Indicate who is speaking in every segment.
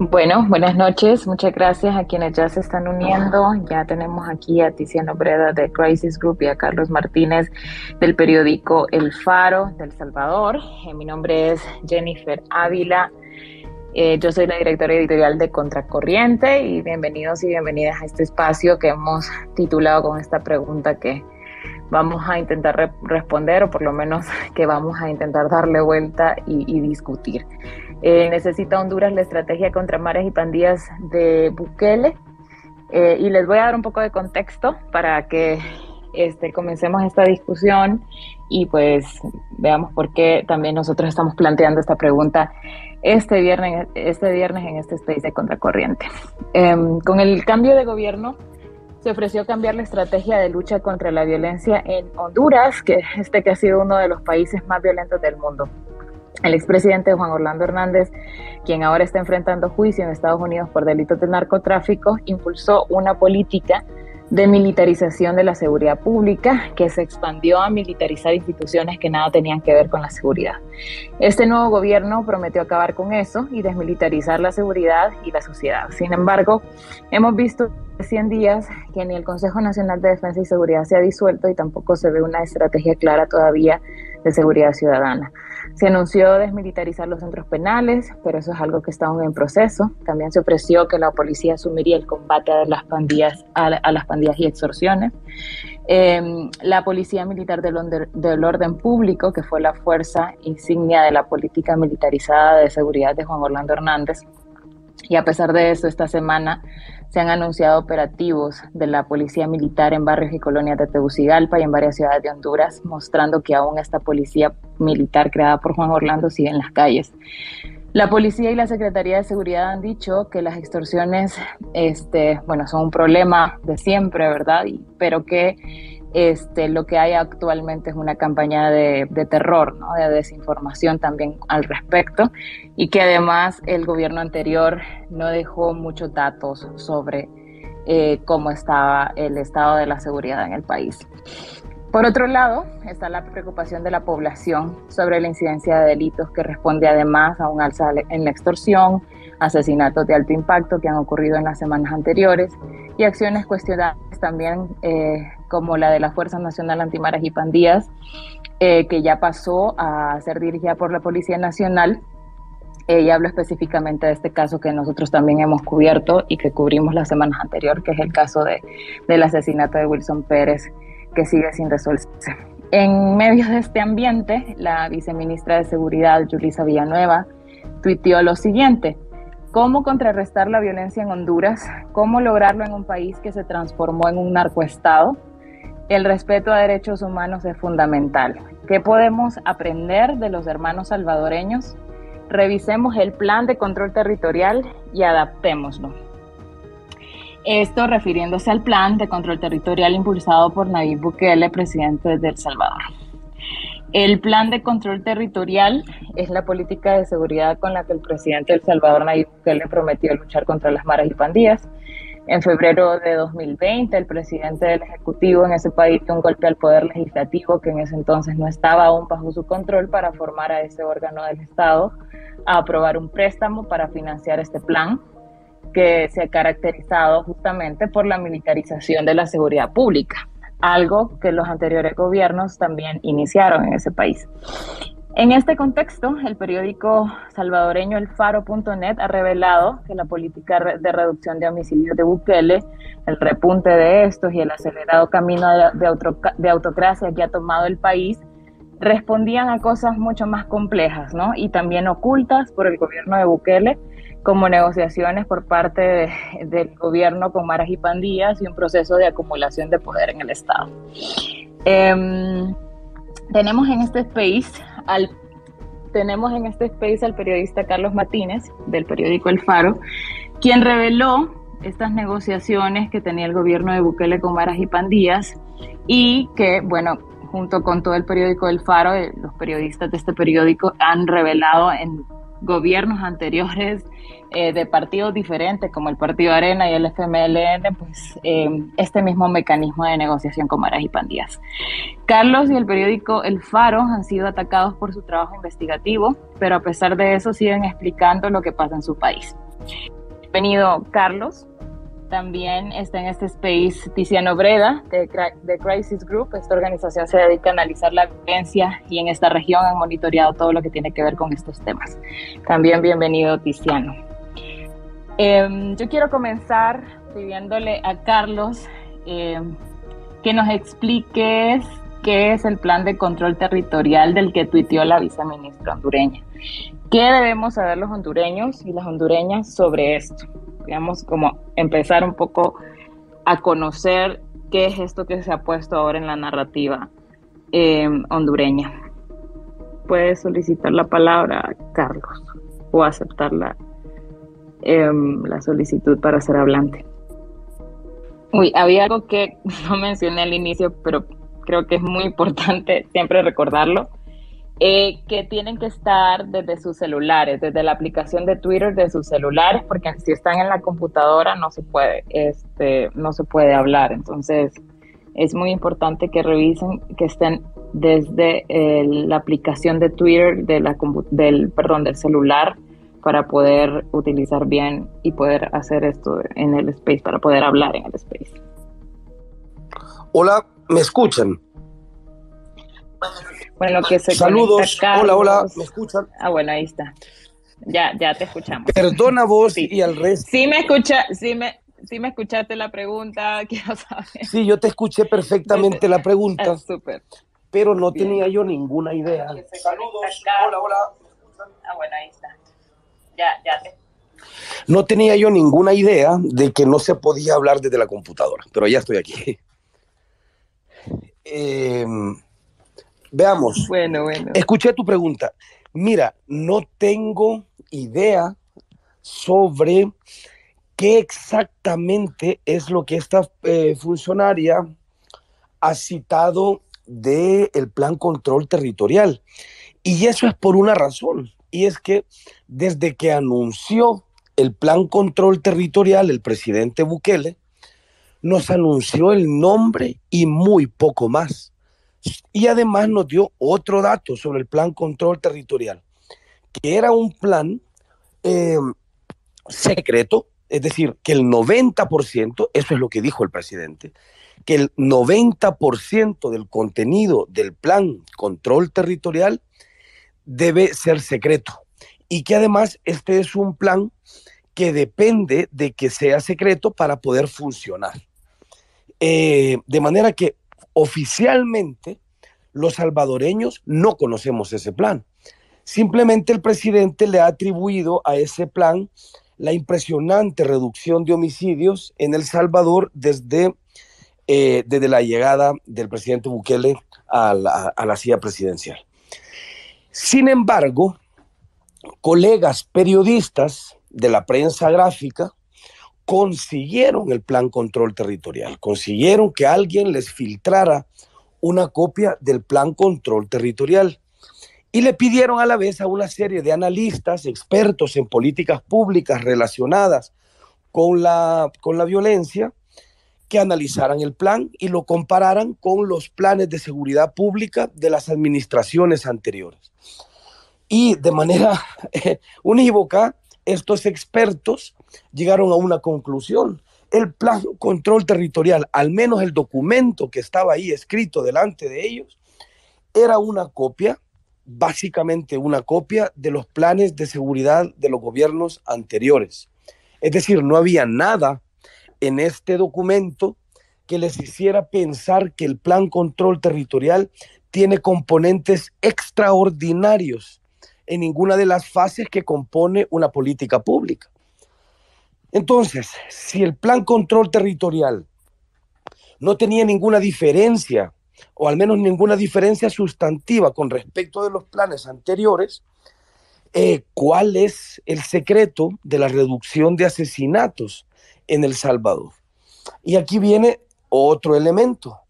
Speaker 1: Bueno, buenas noches. Muchas gracias a quienes ya se están uniendo. Ya tenemos aquí a Tiziano Breda de Crisis Group y a Carlos Martínez del periódico El Faro del Salvador. Eh, mi nombre es Jennifer Ávila. Eh, yo soy la directora editorial de Contracorriente y bienvenidos y bienvenidas a este espacio que hemos titulado con esta pregunta que vamos a intentar responder o por lo menos que vamos a intentar darle vuelta y discutir. Eh, necesita Honduras la estrategia contra mares y pandillas de Bukele. Eh, y les voy a dar un poco de contexto para que este, comencemos esta discusión y pues veamos por qué también nosotros estamos planteando esta pregunta este viernes, este viernes en este space de contracorriente. Em, con el cambio de gobierno se ofreció cambiar la estrategia de lucha contra la violencia en Honduras, que este que ha sido uno de los países más violentos del mundo. El expresidente Juan Orlando Hernández, quien ahora está enfrentando juicio en Estados Unidos por delitos de narcotráfico, impulsó una política de militarización de la seguridad pública que se expandió a militarizar instituciones que nada tenían que ver con la seguridad. Este nuevo gobierno prometió acabar con eso y desmilitarizar la seguridad y la sociedad. Sin embargo, hemos visto 100 días que ni el Consejo Nacional de Defensa y Seguridad se ha disuelto y tampoco se ve una estrategia clara todavía de seguridad ciudadana. Se anunció desmilitarizar los centros penales, pero eso es algo que está aún en proceso. También se ofreció que la policía asumiría el combate a las pandillas, a, las pandillas y extorsiones. Em, la Policía Militar del, del, Orden Público, que fue la fuerza insignia de la política militarizada de seguridad de Juan Orlando Hernández. Y a pesar de eso, esta semana se han anunciado operativos de la Policía Militar en barrios y colonias de Tegucigalpa y en varias ciudades de Honduras, mostrando que aún esta policía militar creada por Juan Orlando sigue en las calles. La policía y la Secretaría de Seguridad han dicho que las extorsiones, este, bueno, son un problema de siempre, ¿verdad? pero que este, lo que hay actualmente es una campaña de, terror, ¿no? de desinformación también al respecto, y que además el gobierno anterior no dejó muchos datos sobre eh, cómo estaba el estado de la seguridad en el país. Por otro lado, está la preocupación de la población sobre la incidencia de delitos que responde además a un alza en la extorsión, asesinatos de alto impacto que han ocurrido en las semanas anteriores y acciones cuestionables también eh, como la de la Fuerza Nacional Antimaras y Pandillas, eh, que ya pasó a ser dirigida por la Policía Nacional. Eh, y hablo específicamente de este caso que nosotros también hemos cubierto y que cubrimos las semanas anteriores, que es el caso de, del asesinato de Wilson Pérez, que sigue sin resolverse. En medio de este ambiente, la viceministra de Seguridad, Julisa Villanueva, tuiteó lo siguiente, cómo contrarrestar la violencia en Honduras, cómo lograrlo en un país que se transformó en un narcoestado. El respeto a derechos humanos es fundamental. ¿Qué podemos aprender de los hermanos salvadoreños? Revisemos el plan de control territorial y adaptémoslo. Esto refiriéndose al plan de control territorial impulsado por Nayib Bukele, presidente de El Salvador. El plan de control territorial es la política de seguridad con la que el presidente de El Salvador, Nayib Bukele, prometió luchar contra las maras y pandillas. En febrero de 2020, el presidente del Ejecutivo en ese país dio un golpe al poder legislativo que en ese entonces no estaba aún bajo su control para formar a ese órgano del Estado a aprobar un préstamo para financiar este plan que se ha caracterizado justamente por la militarización de la seguridad pública algo que los anteriores gobiernos también iniciaron en ese país. En este contexto, el periódico salvadoreño El Faro.net ha revelado que la política de reducción de homicidios de Bukele, el repunte de estos y el acelerado camino de, autocracia que ha tomado el país respondían a cosas mucho más complejas ¿no? y también ocultas por el gobierno de Bukele como negociaciones por parte del gobierno con maras y pandillas y un proceso de acumulación de poder en el Estado. Em, tenemos en este space tenemos en este space al periodista Carlos Martínez del periódico El Faro, quien reveló estas negociaciones que tenía el gobierno de Bukele con y pandillas y que, bueno, junto con todo el periódico El Faro, eh, los periodistas de este periódico han revelado en gobiernos anteriores eh, de partidos diferentes como el Partido Arena y el FMLN, pues eh, este mismo mecanismo de negociación con maras y pandillas. Carlos y el periódico El Faro han sido atacados por su trabajo investigativo, pero a pesar de eso siguen explicando lo que pasa en su país. Bienvenido, Carlos. También está en este space Tiziano Breda de, de, Crisis Group. Esta organización se dedica a analizar la violencia y en esta región han monitoreado todo lo que tiene que ver con estos temas. También bienvenido, Tiziano. Em, yo quiero comenzar pidiéndole a Carlos em, que nos expliques qué es el plan de control territorial del que tuiteó la viceministra hondureña. ¿Qué debemos saber los hondureños y las hondureñas sobre esto? digamos, como empezar un poco a conocer qué es esto que se ha puesto ahora en la narrativa em, hondureña. Puedes solicitar la palabra, Carlos, o aceptar em, la solicitud para ser hablante. Uy, había algo que no mencioné al inicio, pero creo que es muy importante siempre recordarlo. Eh, que tienen que estar desde sus celulares, desde la aplicación de Twitter de sus celulares, porque si están en la computadora no se puede, este, no se puede hablar. Entonces es muy importante que revisen que estén desde la aplicación de Twitter de la, del, perdón, del celular para poder utilizar bien y poder hacer esto en el space, para poder hablar en el space.
Speaker 2: Hola, ¿me escuchan?
Speaker 1: Bueno, que se
Speaker 2: Saludos, hola, hola, ¿me escuchan?
Speaker 1: Ah, bueno, ahí está. Ya, ya te escuchamos.
Speaker 2: Perdona vos y al resto.
Speaker 1: Sí me escucha, sí me, sí me escuchaste la pregunta, quiero saber.
Speaker 2: Sí, yo te escuché perfectamente la pregunta.
Speaker 1: Ah, súper.
Speaker 2: Pero no tenía yo ninguna idea.
Speaker 1: Saludos, hola, hola. Ah, bueno, ahí está. Ya, ya te
Speaker 2: no tenía yo ninguna idea de que no se podía hablar desde la computadora, pero ya estoy aquí. Eh, Veamos.
Speaker 1: Bueno, bueno.
Speaker 2: Escuché tu pregunta. Mira, no tengo idea sobre qué exactamente es lo que esta eh, funcionaria ha citado del el plan control territorial. Y eso es por una razón, y es que desde que anunció el plan control territorial el presidente Bukele, nos anunció el nombre y muy poco más. Y además nos dio otro dato sobre el plan control territorial, que era un plan eh, secreto, es decir, que el 90%, eso es lo que dijo el presidente, que el 90% del contenido del plan control territorial debe ser secreto y que además este es un plan que depende de que sea secreto para poder funcionar. Eh, de manera que oficialmente los salvadoreños no conocemos ese plan. Simplemente el presidente le ha atribuido a ese plan la impresionante reducción de homicidios en El Salvador desde, eh, desde la llegada del presidente Bukele a la, a la silla presidencial. Sin embargo, colegas periodistas de la prensa gráfica consiguieron el plan control territorial, consiguieron que alguien les filtrara una copia del plan control territorial y le pidieron a la vez a una serie de analistas, expertos en políticas públicas relacionadas con la, con la violencia, que analizaran el plan y lo compararan con los planes de seguridad pública de las administraciones anteriores. Y de manera unívoca, estos expertos llegaron a una conclusión. El plan control territorial, al menos el documento que estaba ahí escrito delante de ellos, era una copia, básicamente una copia de los planes de seguridad de los gobiernos anteriores. Es decir, no había nada en este documento que les hiciera pensar que el plan control territorial tiene componentes extraordinarios en ninguna de las fases que compone una política pública. Entonces, si el plan control territorial no tenía ninguna diferencia, o al menos ninguna diferencia sustantiva con respecto de los planes anteriores, eh, ¿cuál es el secreto de la reducción de asesinatos en El Salvador? Y aquí viene otro elemento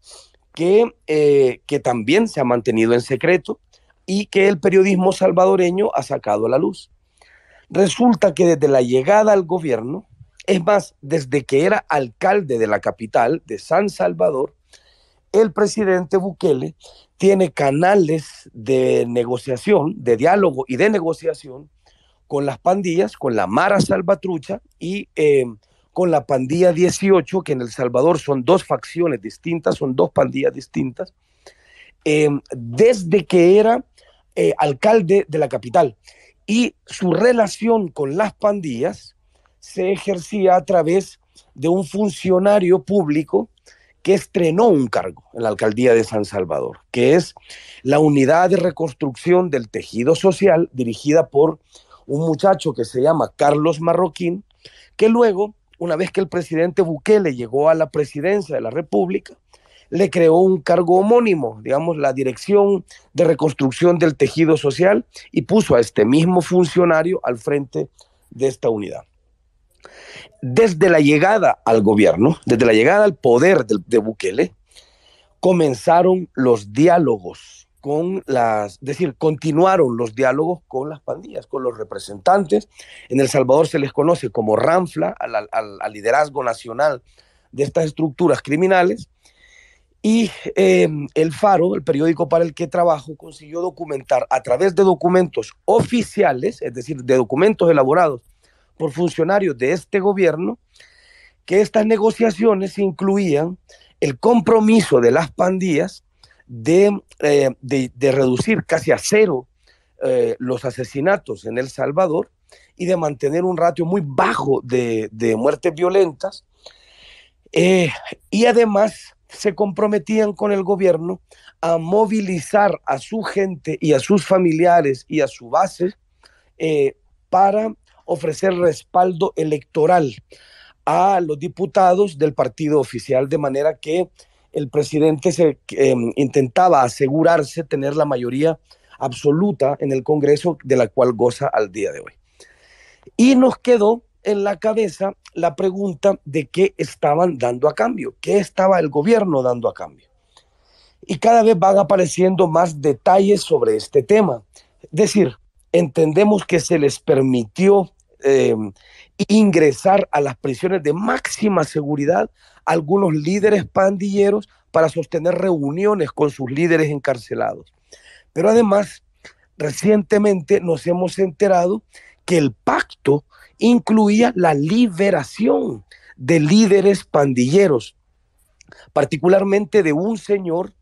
Speaker 2: que, eh, que también se ha mantenido en secreto y que el periodismo salvadoreño ha sacado a la luz. Resulta que desde la llegada al gobierno, es más, desde que era alcalde de la capital, de San Salvador, el presidente Bukele tiene canales de negociación, de diálogo y de negociación con las pandillas, con la Mara Salvatrucha y eh, con la pandilla 18, que en El Salvador son dos facciones distintas, son dos pandillas distintas, eh, desde que era eh, alcalde de la capital. Y su relación con las pandillas se ejercía a través de un funcionario público que estrenó un cargo en la alcaldía de San Salvador, que es la unidad de reconstrucción del tejido social dirigida por un muchacho que se llama Carlos Marroquín, que luego, una vez que el presidente Bukele llegó a la presidencia de la República, le creó un cargo homónimo, digamos, la Dirección de Reconstrucción del Tejido Social, y puso a este mismo funcionario al frente de esta unidad. Desde la llegada al gobierno, desde la llegada al poder de, Bukele, comenzaron los diálogos con las, es decir, continuaron los diálogos con las pandillas, con los representantes. En El Salvador se les conoce como RANFLA, al, al, liderazgo nacional de estas estructuras criminales. Y eh, El Faro, el periódico para el que trabajo, consiguió documentar a través de documentos oficiales, es decir, de documentos elaborados por funcionarios de este gobierno, que estas negociaciones incluían el compromiso de las pandillas de, eh, de, de reducir casi a cero eh, los asesinatos en El Salvador y de mantener un ratio muy bajo de, de muertes violentas. Eh, y además se comprometían con el gobierno a movilizar a su gente y a sus familiares y a su base para ofrecer respaldo electoral a los diputados del partido oficial, de manera que el presidente se, eh, intentaba asegurarse tener la mayoría absoluta en el Congreso de la cual goza al día de hoy. Y nos quedó en la cabeza la pregunta de qué estaban dando a cambio, qué estaba el gobierno dando a cambio. Y cada vez van apareciendo más detalles sobre este tema. Es decir, entendemos que se les permitió eh, ingresar a las prisiones de máxima seguridad algunos líderes pandilleros para sostener reuniones con sus líderes encarcelados. Pero además, recientemente nos hemos enterado que el pacto incluía la liberación de líderes pandilleros, particularmente de un señor,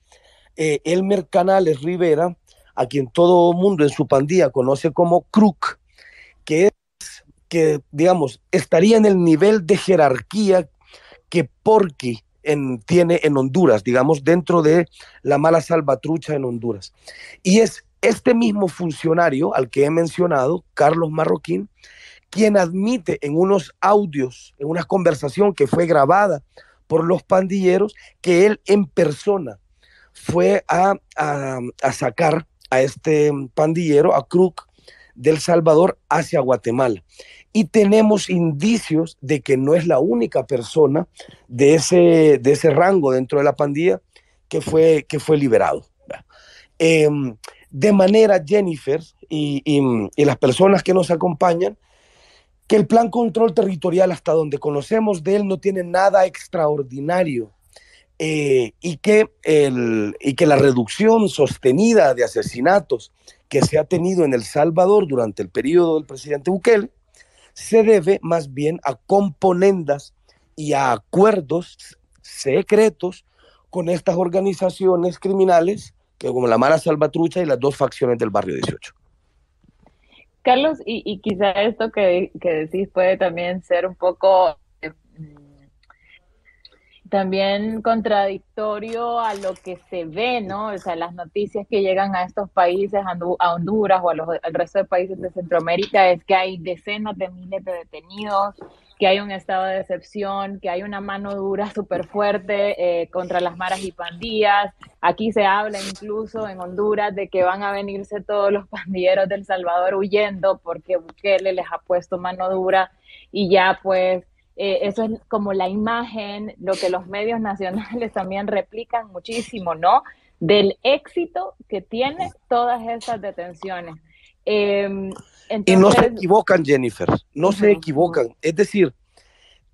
Speaker 2: eh, Elmer Canales Rivera, a quien todo mundo en su pandilla conoce como Crook, que que, digamos, estaría en el nivel de jerarquía que Porky en, tiene en Honduras, digamos, dentro de la mala salvatrucha en Honduras. Y es este mismo funcionario al que he mencionado, Carlos Marroquín, quien admite en unos audios, en una conversación que fue grabada por los pandilleros, que él en persona fue a, a, a sacar a este pandillero, a Crook, del Salvador hacia Guatemala. Y tenemos indicios de que no es la única persona de ese, de ese rango dentro de la pandilla que fue, que fue liberado. Eh, de manera, Jennifer y, y, y las personas que nos acompañan, que el plan control territorial, hasta donde conocemos de él, no tiene nada extraordinario eh, y, que el, y que la reducción sostenida de asesinatos que se ha tenido en El Salvador durante el periodo del presidente Bukele se debe más bien a componendas y a acuerdos secretos con estas organizaciones criminales, como la Mala Salvatrucha y las dos facciones del barrio 18.
Speaker 1: Carlos, y, y quizá esto que, que, decís puede también ser un poco también contradictorio a lo que se ve, ¿no? O sea, las noticias que llegan a estos países, a Honduras o a los, al resto de países de Centroamérica, es que hay decenas de miles de detenidos, que hay un estado de excepción, que hay una mano dura súper fuerte eh, contra las maras y pandillas. Aquí se habla incluso en Honduras de que van a venirse todos los pandilleros del Salvador huyendo porque Bukele les ha puesto mano dura y ya pues eh, eso es como la imagen, lo que los medios nacionales también replican muchísimo, ¿no? Del éxito que tiene todas estas detenciones.
Speaker 2: Eh, entonces, y no se equivocan, Jennifer, no uh -huh. se equivocan. Es decir,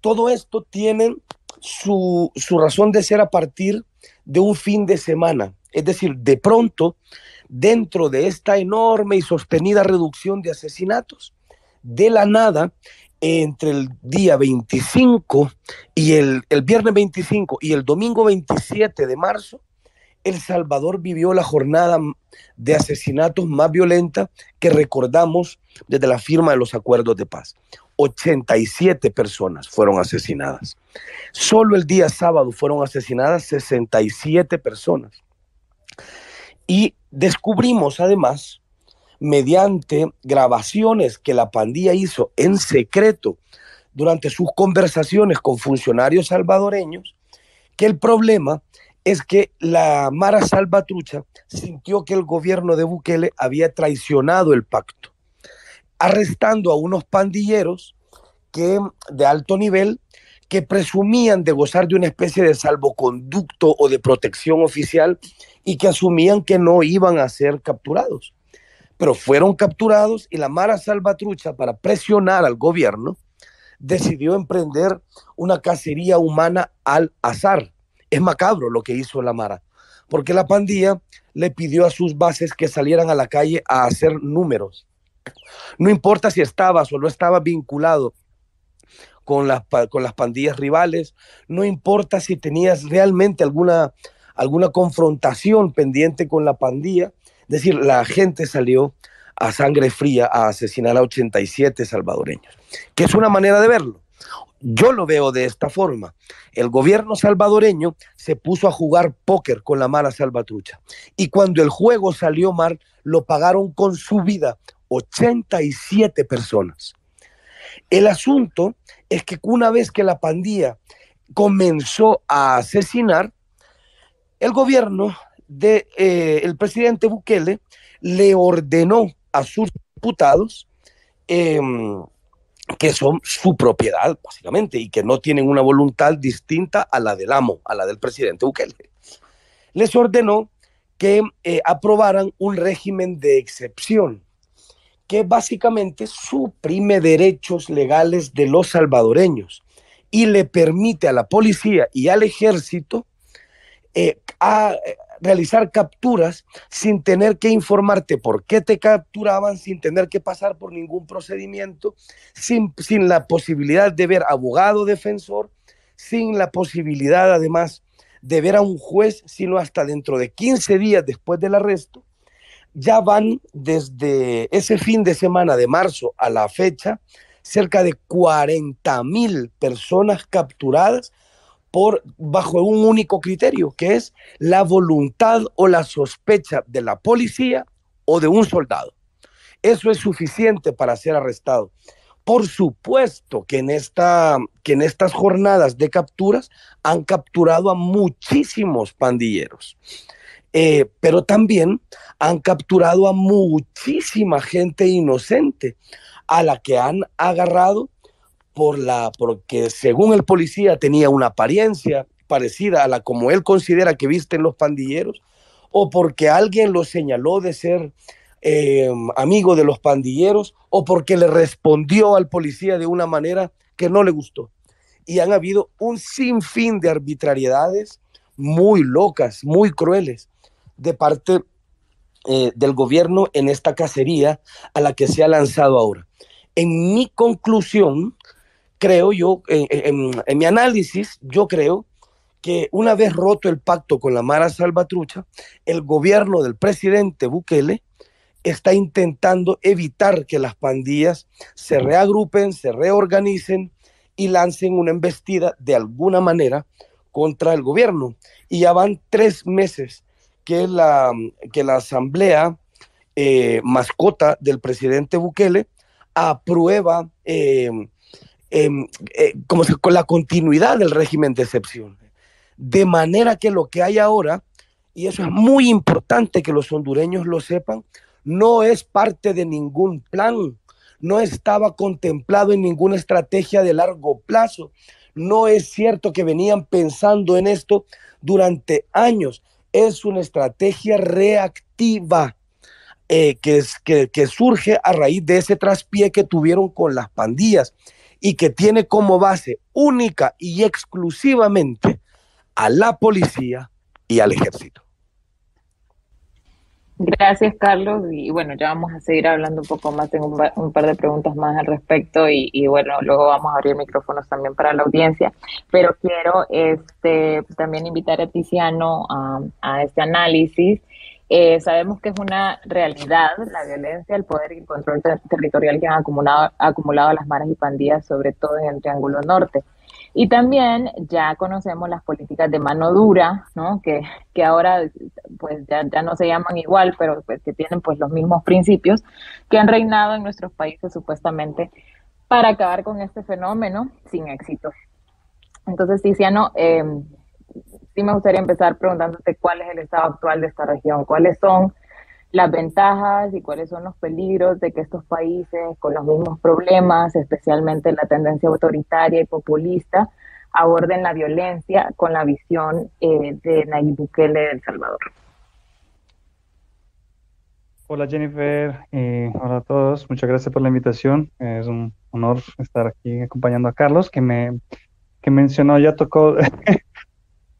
Speaker 2: todo esto tiene su, su, razón de ser a partir de un fin de semana. Es decir, de pronto, dentro de esta enorme y sostenida reducción de asesinatos, de la nada, entre el día 25 y el, el viernes 25 y el domingo 27 de marzo, El Salvador vivió la jornada de asesinatos más violenta que recordamos desde la firma de los acuerdos de paz. 87 personas fueron asesinadas. Solo el día sábado fueron asesinadas 67 personas. Y descubrimos además, mediante grabaciones que la pandilla hizo en secreto durante sus conversaciones con funcionarios salvadoreños, que el problema es que la Mara Salvatrucha sintió que el gobierno de Bukele había traicionado el pacto, arrestando a unos pandilleros que, de alto nivel que presumían de gozar de una especie de salvoconducto o de protección oficial y que asumían que no iban a ser capturados. Pero fueron capturados y la Mara Salvatrucha, para presionar al gobierno, decidió emprender una cacería humana al azar. Es macabro lo que hizo la Mara, porque la pandilla le pidió a sus bases que salieran a la calle a hacer números. No importa si estabas o no estabas vinculado con las, pandillas rivales, no importa si tenías realmente alguna, alguna confrontación pendiente con la pandilla, decir, la gente salió a sangre fría a asesinar a 87 salvadoreños, que es una manera de verlo. Yo lo veo de esta forma. El gobierno salvadoreño se puso a jugar póker con la mala salvatrucha. Y cuando el juego salió mal, lo pagaron con su vida 87 personas. El asunto es que una vez que la pandilla comenzó a asesinar, el gobierno eh, el presidente Bukele le ordenó a sus diputados eh, que son su propiedad, básicamente, y que no tienen una voluntad distinta a la del amo, a la del presidente Bukele. Les ordenó que eh, aprobaran un régimen de excepción que básicamente suprime derechos legales de los salvadoreños y le permite a la policía y al ejército eh, a, realizar capturas sin tener que informarte por qué te capturaban, sin tener que pasar por ningún procedimiento, sin, sin la posibilidad de ver abogado defensor, sin la posibilidad además de ver a un juez, sino hasta dentro de 15 días después del arresto. Ya van desde ese fin de semana de marzo a la fecha cerca de 40 mil personas capturadas por bajo un único criterio, que es la voluntad o la sospecha de la policía o de un soldado. Eso es suficiente para ser arrestado. Por supuesto que en, esta, que en estas jornadas de capturas han capturado a muchísimos pandilleros. Eh, pero también han capturado a muchísima gente inocente a la que han agarrado por la porque según el policía tenía una apariencia parecida a la como él considera que visten los pandilleros o porque alguien lo señaló de ser eh, amigo de los pandilleros o porque le respondió al policía de una manera que no le gustó. Y han habido un sinfín de arbitrariedades muy locas, muy crueles de parte eh, del gobierno en esta cacería a la que se ha lanzado ahora. En mi conclusión, creo yo, en, en mi análisis, yo creo que una vez roto el pacto con la Mara Salvatrucha, el gobierno del presidente Bukele está intentando evitar que las pandillas se reagrupen, se reorganicen y lancen una embestida de alguna manera contra el gobierno. Y ya van tres meses que la, que la asamblea eh, mascota del presidente Bukele aprueba eh, em, eh, como con la continuidad del régimen de excepción. De manera que lo que hay ahora, y eso es muy importante que los hondureños lo sepan, no es parte de ningún plan, no estaba contemplado en ninguna estrategia de largo plazo. No es cierto que venían pensando en esto durante años es una estrategia reactiva eh, que, es, que surge a raíz de ese traspié que tuvieron con las pandillas y que tiene como base única y exclusivamente a la policía y al ejército.
Speaker 1: Gracias, Carlos. Y bueno, ya vamos a seguir hablando un poco más. Tengo un, par de preguntas más al respecto y, bueno, luego vamos a abrir micrófonos también para la audiencia. Pero quiero este, también invitar a Tiziano a, este análisis. Eh, sabemos que es una realidad la violencia, el poder y el control territorial que han acumulado, acumulado las maras y pandillas, sobre todo en el Triángulo Norte. Y también ya conocemos las políticas de mano dura, ¿no? Que, que ahora pues ya, ya, no se llaman igual, pero pues que tienen pues los mismos principios que han reinado en nuestros países supuestamente para acabar con este fenómeno sin éxito. Entonces, Tiziano, eh, sí me gustaría empezar preguntándote cuál es el estado actual de esta región, cuáles son las ventajas y cuáles son los peligros de que estos países con los mismos problemas, especialmente la tendencia autoritaria y populista, aborden la violencia con la visión eh, de Nayib Bukele de El Salvador.
Speaker 3: Hola Jennifer, eh, hola a todos, muchas gracias por la invitación. Es un honor estar aquí acompañando a Carlos, que me que mencionó, ya tocó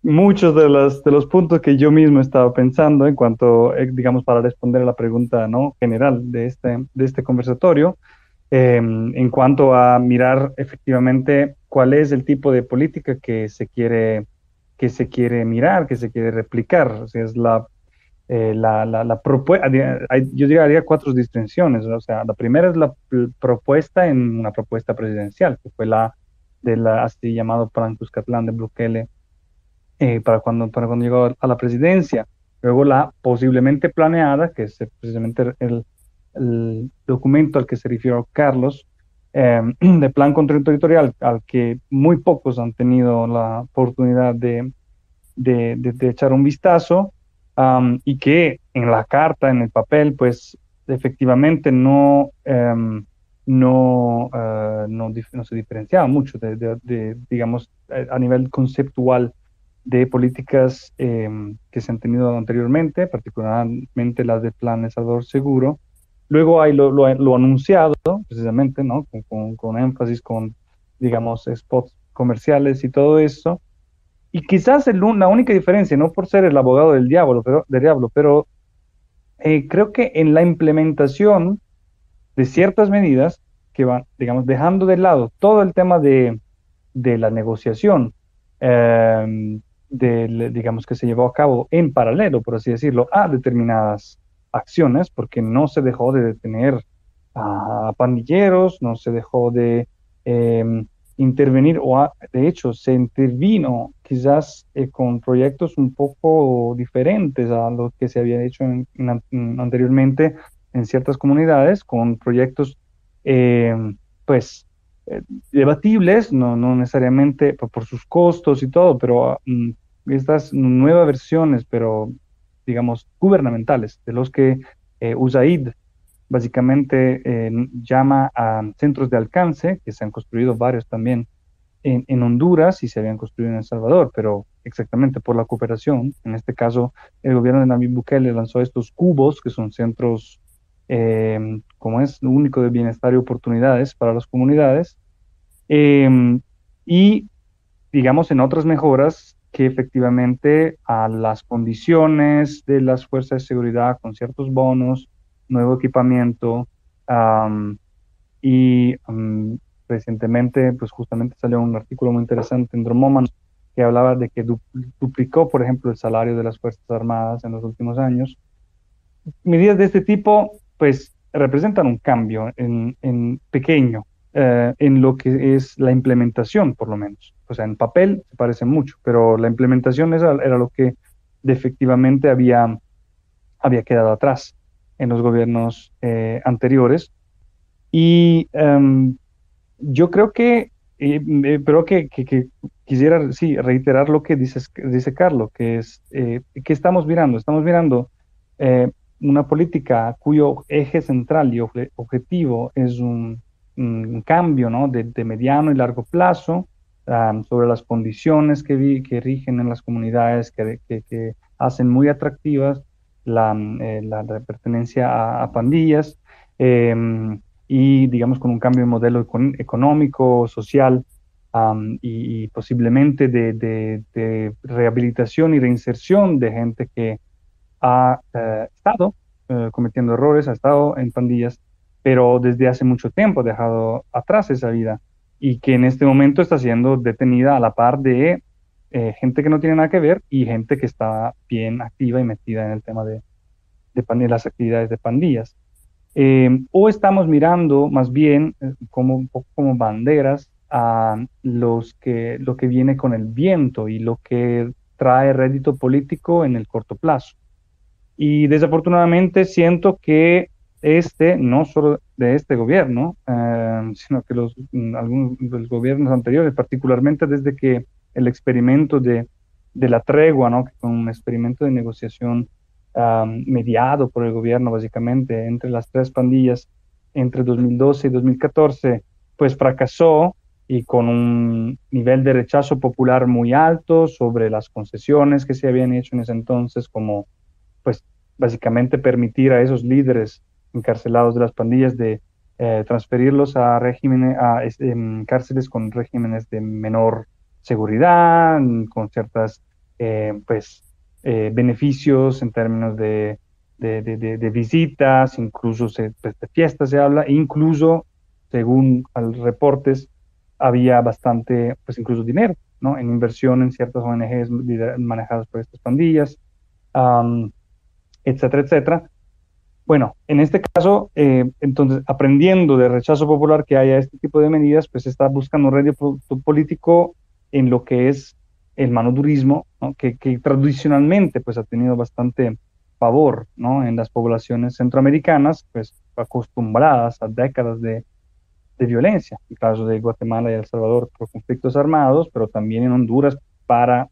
Speaker 3: muchos de los, de los puntos que yo mismo estaba pensando en cuanto, eh, digamos, para responder a la pregunta ¿no? general de este, de este conversatorio, em, en cuanto a mirar efectivamente cuál es el tipo de política que se quiere, que se quiere mirar, que se quiere replicar. O sea, es la, eh, la, la, propuesta, yo diría cuatro distinciones. O sea, la primera es la propuesta en una propuesta presidencial, que fue la de la así llamado Plan Cuscatlán de Bukele eh, para, cuando, para cuando llegó a la presidencia. Luego la posiblemente planeada, que es precisamente el, el documento al que se refirió Carlos, em, de plan contraterritorial, al que muy pocos han tenido la oportunidad de, de, de, echar un vistazo, y que en la carta, en el papel, pues efectivamente no, um, no, uh, no, no, se diferenciaba mucho de, digamos, a nivel conceptual de políticas em, que se han tenido anteriormente, particularmente las de Plan Salvador Seguro. Luego hay lo, lo, anunciado, precisamente, ¿no? Con, con, énfasis, con, digamos, spots comerciales y todo eso. Y quizás el, la única diferencia, no por ser el abogado del diablo, pero, del diablo, pero eh, creo que en la implementación de ciertas medidas que van, digamos, dejando de lado todo el tema de, de la negociación, eh, digamos, que se llevó a cabo en paralelo, por así decirlo, a determinadas acciones, porque no se dejó de detener a pandilleros, no se dejó de em, intervenir, o de hecho se intervino quizás eh, con proyectos un poco diferentes a los que se había hecho anteriormente en ciertas comunidades, con proyectos em, pues eh, debatibles, no, no necesariamente por, sus costos y todo, pero mm, estas nuevas versiones, pero digamos gubernamentales, de los que eh, USAID básicamente eh, llama a centros de alcance, que se han construido varios también en, en, Honduras y se habían construido en El Salvador, pero exactamente por la cooperación. En este caso, el gobierno de Nayib Bukele lanzó estos cubos, que son centros, eh, como es, único de bienestar y oportunidades para las comunidades. Eh, y, digamos, en otras mejoras que efectivamente a las condiciones de las fuerzas de seguridad con ciertos bonos, nuevo equipamiento y recientemente pues justamente salió un artículo muy interesante en Dromoman que hablaba de que duplicó por ejemplo el salario de las Fuerzas Armadas en los últimos años. Medidas de este tipo pues representan un cambio en, en pequeño eh, en lo que es la implementación por lo menos o sea, en papel se parece mucho, pero la implementación era, lo que efectivamente había, había quedado atrás en los gobiernos eh, anteriores. Y em, yo creo que, eh, pero que, que, quisiera sí, reiterar lo que dice, dice Carlos, que es, eh, ¿qué estamos mirando? Estamos mirando una política cuyo eje central y objetivo es un, cambio ¿no? de, mediano y largo plazo, sobre las condiciones que, rigen en las comunidades, que, hacen muy atractivas la, eh, la pertenencia a, pandillas em, y, digamos, con un cambio de modelo económico, social y, posiblemente de, de, rehabilitación y reinserción de gente que ha eh, estado eh, cometiendo errores, ha estado en pandillas, pero desde hace mucho tiempo ha dejado atrás esa vida y que en este momento está siendo detenida a la par de eh, gente que no tiene nada que ver y gente que está bien activa y metida en el tema de, de, las actividades de pandillas. Eh, o estamos mirando más bien como un poco como banderas a los que, lo que viene con el viento y lo que trae rédito político en el corto plazo. Y desafortunadamente siento que este, no solo de este gobierno, eh, sino que los, mm, algunos de los gobiernos anteriores, particularmente desde que el experimento de, de la tregua, ¿no? que fue un experimento de negociación mediado por el gobierno básicamente entre las tres pandillas entre 2012 y 2014, pues fracasó y con un nivel de rechazo popular muy alto sobre las concesiones que se habían hecho en ese entonces, como pues básicamente permitir a esos líderes encarcelados de las pandillas de eh, transferirlos a regímenes, a cárceles con regímenes de menor seguridad, con ciertas eh, pues eh, beneficios en términos de, de, visitas, incluso pues, de fiestas se habla, incluso según reportes había bastante, pues incluso dinero, ¿no? En inversión en ciertas ONGs manejadas por estas pandillas, etcétera, etcétera. Bueno, en este caso, eh, entonces, aprendiendo del rechazo popular que hay a este tipo de medidas, pues está buscando un radio político en lo que es el manodurismo, que, que, tradicionalmente pues ha tenido bastante favor ¿no? en las poblaciones centroamericanas, pues acostumbradas a décadas de, de violencia, en el caso de Guatemala y El Salvador por conflictos armados, pero también en Honduras para,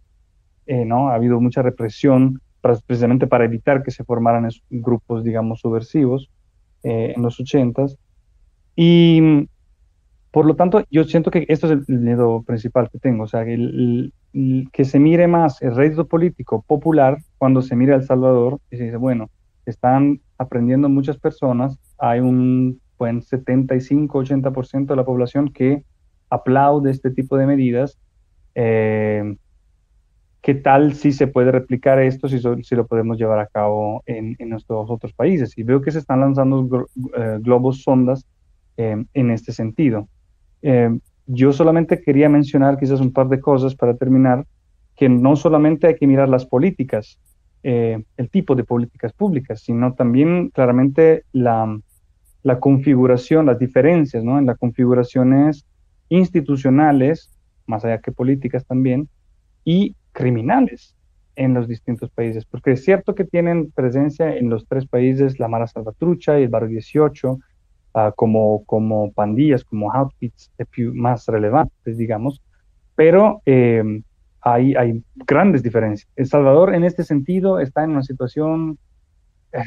Speaker 3: eh, ¿no? Ha habido mucha represión precisamente para evitar que se formaran esos grupos, digamos, subversivos eh, en los ochentas. Y por lo tanto, yo siento que esto es el miedo principal que tengo, o sea, que, que se mire más el rédito político popular cuando se mira El Salvador y se dice, bueno, están aprendiendo muchas personas, hay un buen 75-80% de la población que aplaude este tipo de medidas. Eh, ¿qué tal si se puede replicar esto, si, si lo podemos llevar a cabo en, nuestros otros países? Y veo que se están lanzando eh, globos sondas eh, en este sentido. Eh, yo solamente quería mencionar quizás un par de cosas para terminar, que no solamente hay que mirar las políticas, el tipo de políticas públicas, sino también claramente la, la configuración, las diferencias ¿no? en las configuraciones institucionales, más allá que políticas también, y criminales en los distintos países, porque es cierto que tienen presencia en los tres países, la Mara Salvatrucha y el Barrio 18, ah, como, como pandillas, como outfits más relevantes, digamos, pero eh, hay, hay grandes diferencias. El Salvador en este sentido está en una situación eh,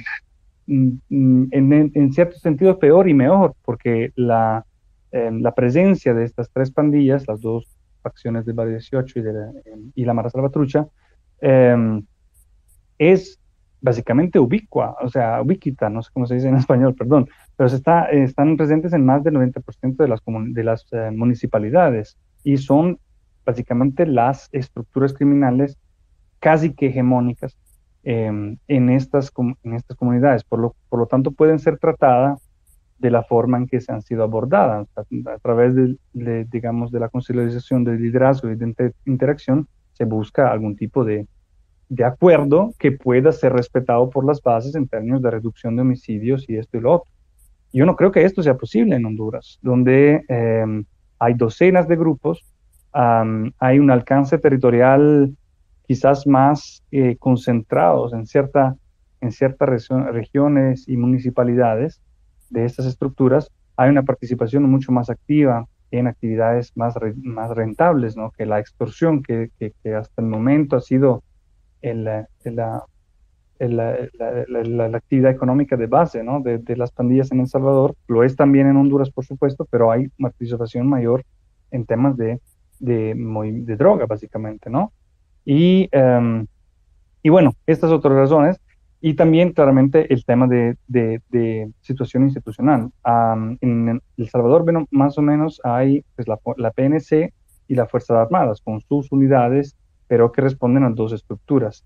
Speaker 3: mm, en, en, cierto sentido peor y mejor, porque la, eh, la presencia de estas tres pandillas, las dos facciones del Barrio 18 y, de la, la Mara Salvatrucha, em, es básicamente ubicua, o sea, ubiquita, no sé cómo se dice en español, perdón, pero está, están presentes en más del 90% de las, de las eh, municipalidades y son básicamente las estructuras criminales casi que hegemónicas em, en, estas, en estas comunidades. Por lo, por lo tanto, pueden ser tratadas de la forma en que se han sido abordadas, a, través de, digamos, de la consolidación del liderazgo y de interacción, se busca algún tipo de, de acuerdo que pueda ser respetado por las bases en términos de reducción de homicidios y esto y lo otro. Yo no creo que esto sea posible en Honduras, donde em, hay docenas de grupos, hay un alcance territorial quizás más eh, concentrados en, cierta, en ciertas regiones y municipalidades, de estas estructuras, hay una participación mucho más activa en actividades más, más rentables, ¿no? que la extorsión, que, que, hasta el momento ha sido el, la, la, actividad económica de base ¿no? de, de, las pandillas en El Salvador. Lo es también en Honduras, por supuesto, pero hay participación mayor en temas de, de, de droga, básicamente. ¿no? Y, em, y bueno, estas otras razones y también, claramente, el tema de, de, situación institucional. en El Salvador, bueno, más o menos hay pues, la, la, PNC y la Fuerza Armadas con sus unidades, pero que responden a dos estructuras.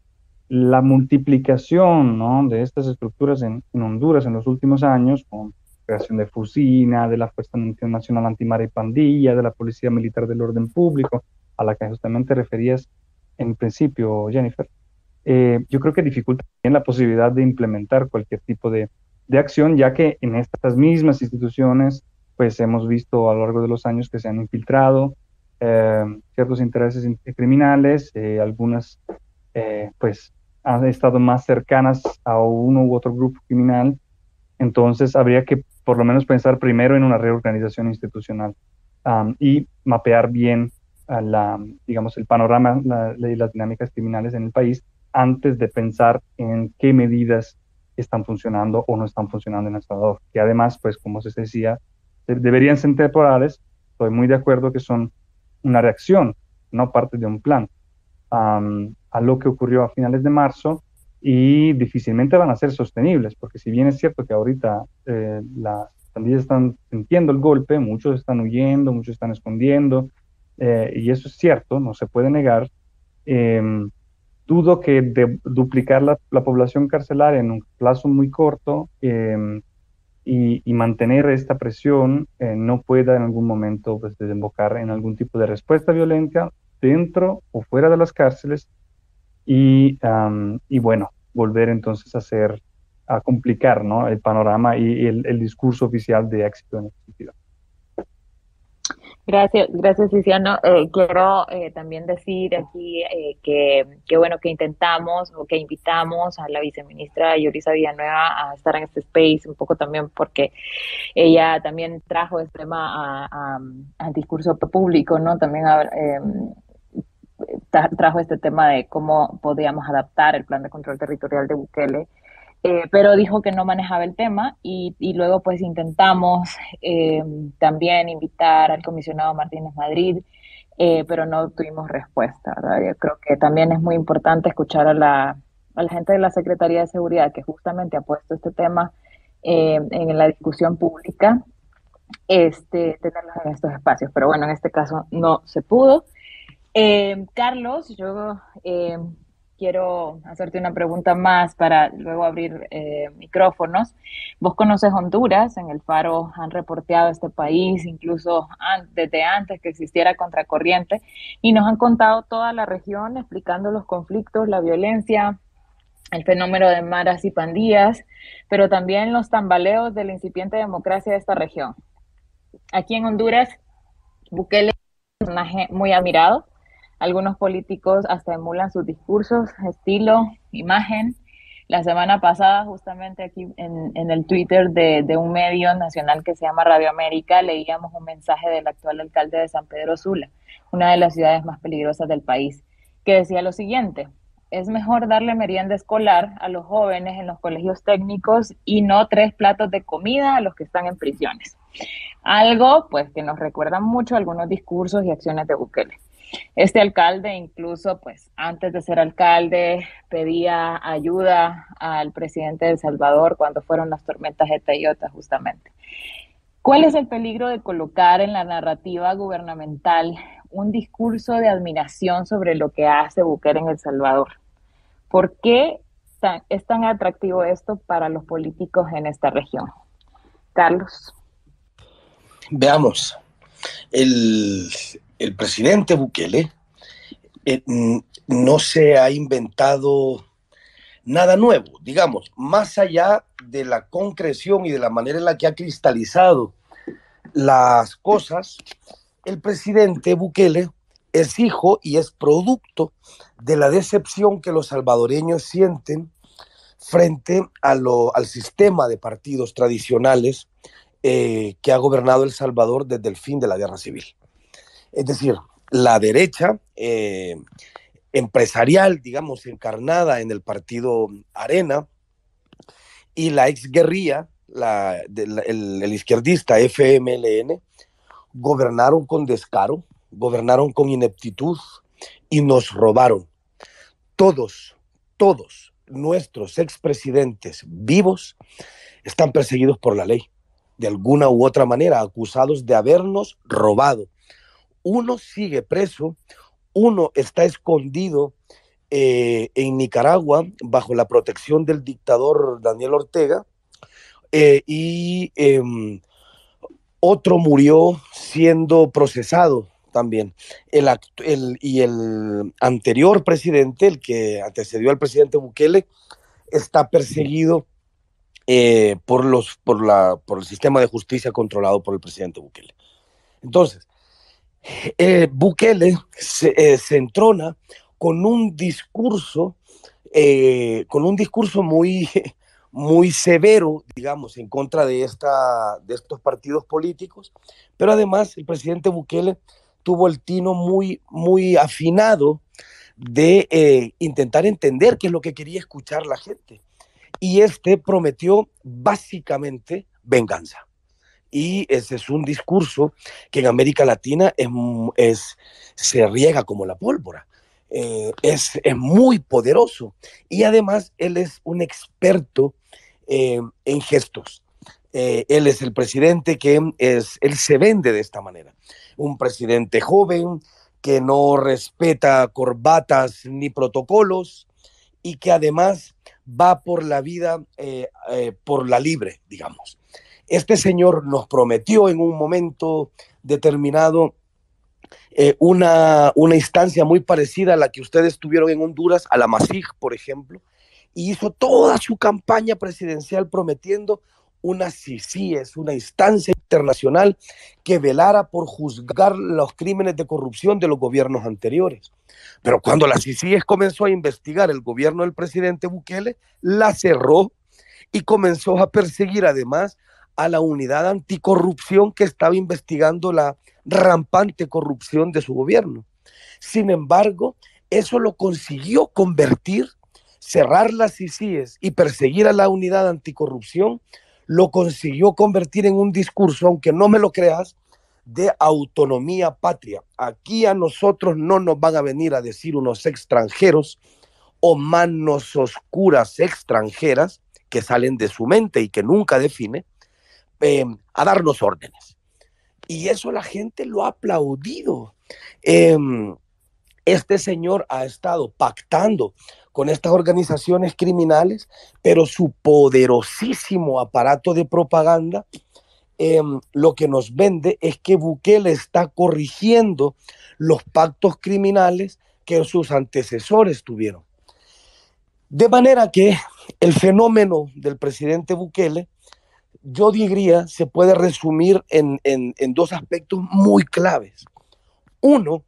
Speaker 3: la multiplicación ¿no? de estas estructuras en, Honduras en los últimos años, con creación de FUSINA, de la Fuerza Nacional Antimar y Pandilla, de la Policía Militar del Orden Público, a la que justamente referías en principio, Jennifer, eh, yo creo que dificulta también la posibilidad de implementar cualquier tipo de, de acción, ya que en estas mismas instituciones, pues hemos visto a lo largo de los años que se han infiltrado eh, ciertos intereses criminales, eh, algunas, pues, han estado más cercanas a uno u otro grupo criminal. Entonces, habría que por lo menos pensar primero en una reorganización institucional y mapear bien la, digamos, el panorama y las dinámicas criminales en el país antes de pensar en qué medidas están funcionando o no están funcionando en El Salvador, que además, pues como se decía, deberían ser temporales, estoy muy de acuerdo que son una reacción, no parte de un plan, a lo que ocurrió a finales de marzo y difícilmente van a ser sostenibles, porque si bien es cierto que ahorita eh, las pandillas están sintiendo el golpe, muchos están huyendo, muchos están escondiendo, eh, y eso es cierto, no se puede negar, em, dudo que duplicar la, población carcelaria en un plazo muy corto em, y, mantener esta presión eh, no pueda en algún momento pues, desembocar en algún tipo de respuesta violenta dentro o fuera de las cárceles y, bueno, volver entonces a complicar ¿no? el panorama y el, discurso oficial de éxito en ese sentido.
Speaker 1: Gracias, gracias Luciano. Eh, quiero eh, también decir aquí eh, que, que, bueno, que intentamos o que invitamos a la viceministra Yurisa Villanueva a estar en este space un poco también porque ella también trajo este tema al discurso público, ¿no? También em, trajo este tema de cómo podíamos adaptar el plan de control territorial de Bukele eh, pero dijo que no manejaba el tema y, luego pues intentamos eh, también invitar al comisionado Martínez Madrid, eh, pero no tuvimos respuesta. Yo creo que también es muy importante escuchar a la, a la gente de la Secretaría de Seguridad que justamente ha puesto este tema en la discusión pública, este, tenerlos en estos espacios. Pero bueno, en este caso no se pudo. Carlos, yo quiero hacerte una pregunta más para luego abrir eh, micrófonos. Vos conoces Honduras, en el Faro han reporteado este país, incluso desde antes que existiera Contracorriente, y nos han contado toda la región, explicando los conflictos, la violencia, el fenómeno de maras y pandillas, pero también los tambaleos de la incipiente democracia de esta región. Aquí en Honduras, Bukele es un personaje muy admirado algunos políticos hasta emulan sus discursos, estilo, imagen. La semana pasada, justamente aquí en, el Twitter de, de, un medio nacional que se llama Radio América, leíamos un mensaje del actual alcalde de San Pedro Sula, una de las ciudades más peligrosas del país, que decía lo siguiente, es mejor darle merienda escolar a los jóvenes en los colegios técnicos y no tres platos de comida a los que están en prisiones. Algo pues que nos recuerda mucho algunos discursos y acciones de Bukele. Este alcalde incluso, pues antes de ser alcalde, pedía ayuda al presidente de El Salvador cuando fueron las tormentas de Tayota, justamente. ¿Cuál es el peligro de colocar en la narrativa gubernamental un discurso de admiración sobre lo que hace Bukele en El Salvador? ¿Por qué es tan atractivo esto para los políticos en esta región? Carlos.
Speaker 2: Veamos, el, el presidente Bukele eh, no se ha inventado nada nuevo, digamos, más allá de la concreción y de la manera en la que ha cristalizado las cosas, el presidente Bukele es hijo y es producto de la decepción que los salvadoreños sienten frente al sistema de partidos tradicionales eh, que ha gobernado El Salvador desde el fin de la guerra civil. Es decir, la derecha eh, empresarial, digamos, encarnada en el partido Arena, y la exguerrilla, la, el, izquierdista FMLN, gobernaron con descaro, gobernaron con ineptitud y nos robaron. Todos, todos nuestros expresidentes vivos están perseguidos por la ley, de alguna u otra manera, acusados de habernos robado uno sigue preso, uno está escondido eh, en Nicaragua bajo la protección del dictador Daniel Ortega eh, y em, otro murió siendo procesado también. El, y el anterior presidente, el que antecedió al presidente Bukele, está perseguido eh, por, los, por, la, por el sistema de justicia controlado por el presidente Bukele. Entonces, eh, Bukele se, eh, se, entrona con un discurso, con un discurso muy, muy severo, digamos, en contra de, esta, de estos partidos políticos, pero además el presidente Bukele tuvo el tino muy, muy afinado de eh, intentar entender qué es lo que quería escuchar la gente. Y este prometió básicamente venganza. Y ese es un discurso que en América Latina es, se riega como la pólvora. Eh, es, es, muy poderoso. Y además él es un experto eh, en gestos. él es el presidente que es, él se vende de esta manera un presidente joven que no respeta corbatas ni protocolos y que además va por la vida, eh, eh, por la libre, digamos. Este señor nos prometió en un momento determinado eh, una, una instancia muy parecida a la que ustedes tuvieron en Honduras, a la MASIG, por ejemplo, y hizo toda su campaña presidencial prometiendo una es una instancia internacional que velara por juzgar los crímenes de corrupción de los gobiernos anteriores. Pero cuando la CICIES comenzó a investigar el gobierno del presidente Bukele, la cerró y comenzó a perseguir además a la unidad anticorrupción que estaba investigando la rampante corrupción de su gobierno. Sin embargo, eso lo consiguió convertir, cerrar las CICIES y perseguir a la unidad anticorrupción lo consiguió convertir en un discurso, aunque no me lo creas, de autonomía patria. Aquí a nosotros no nos van a venir a decir unos extranjeros o manos oscuras extranjeras que salen de su mente y que nunca define, eh, a darnos órdenes. Y eso la gente lo ha aplaudido. Em, este señor ha estado pactando con estas organizaciones criminales, pero su poderosísimo aparato de propaganda em, lo que nos vende es que Bukele está corrigiendo los pactos criminales que sus antecesores tuvieron. De manera que el fenómeno del presidente Bukele, yo diría, se puede resumir en, en dos aspectos muy claves. Uno,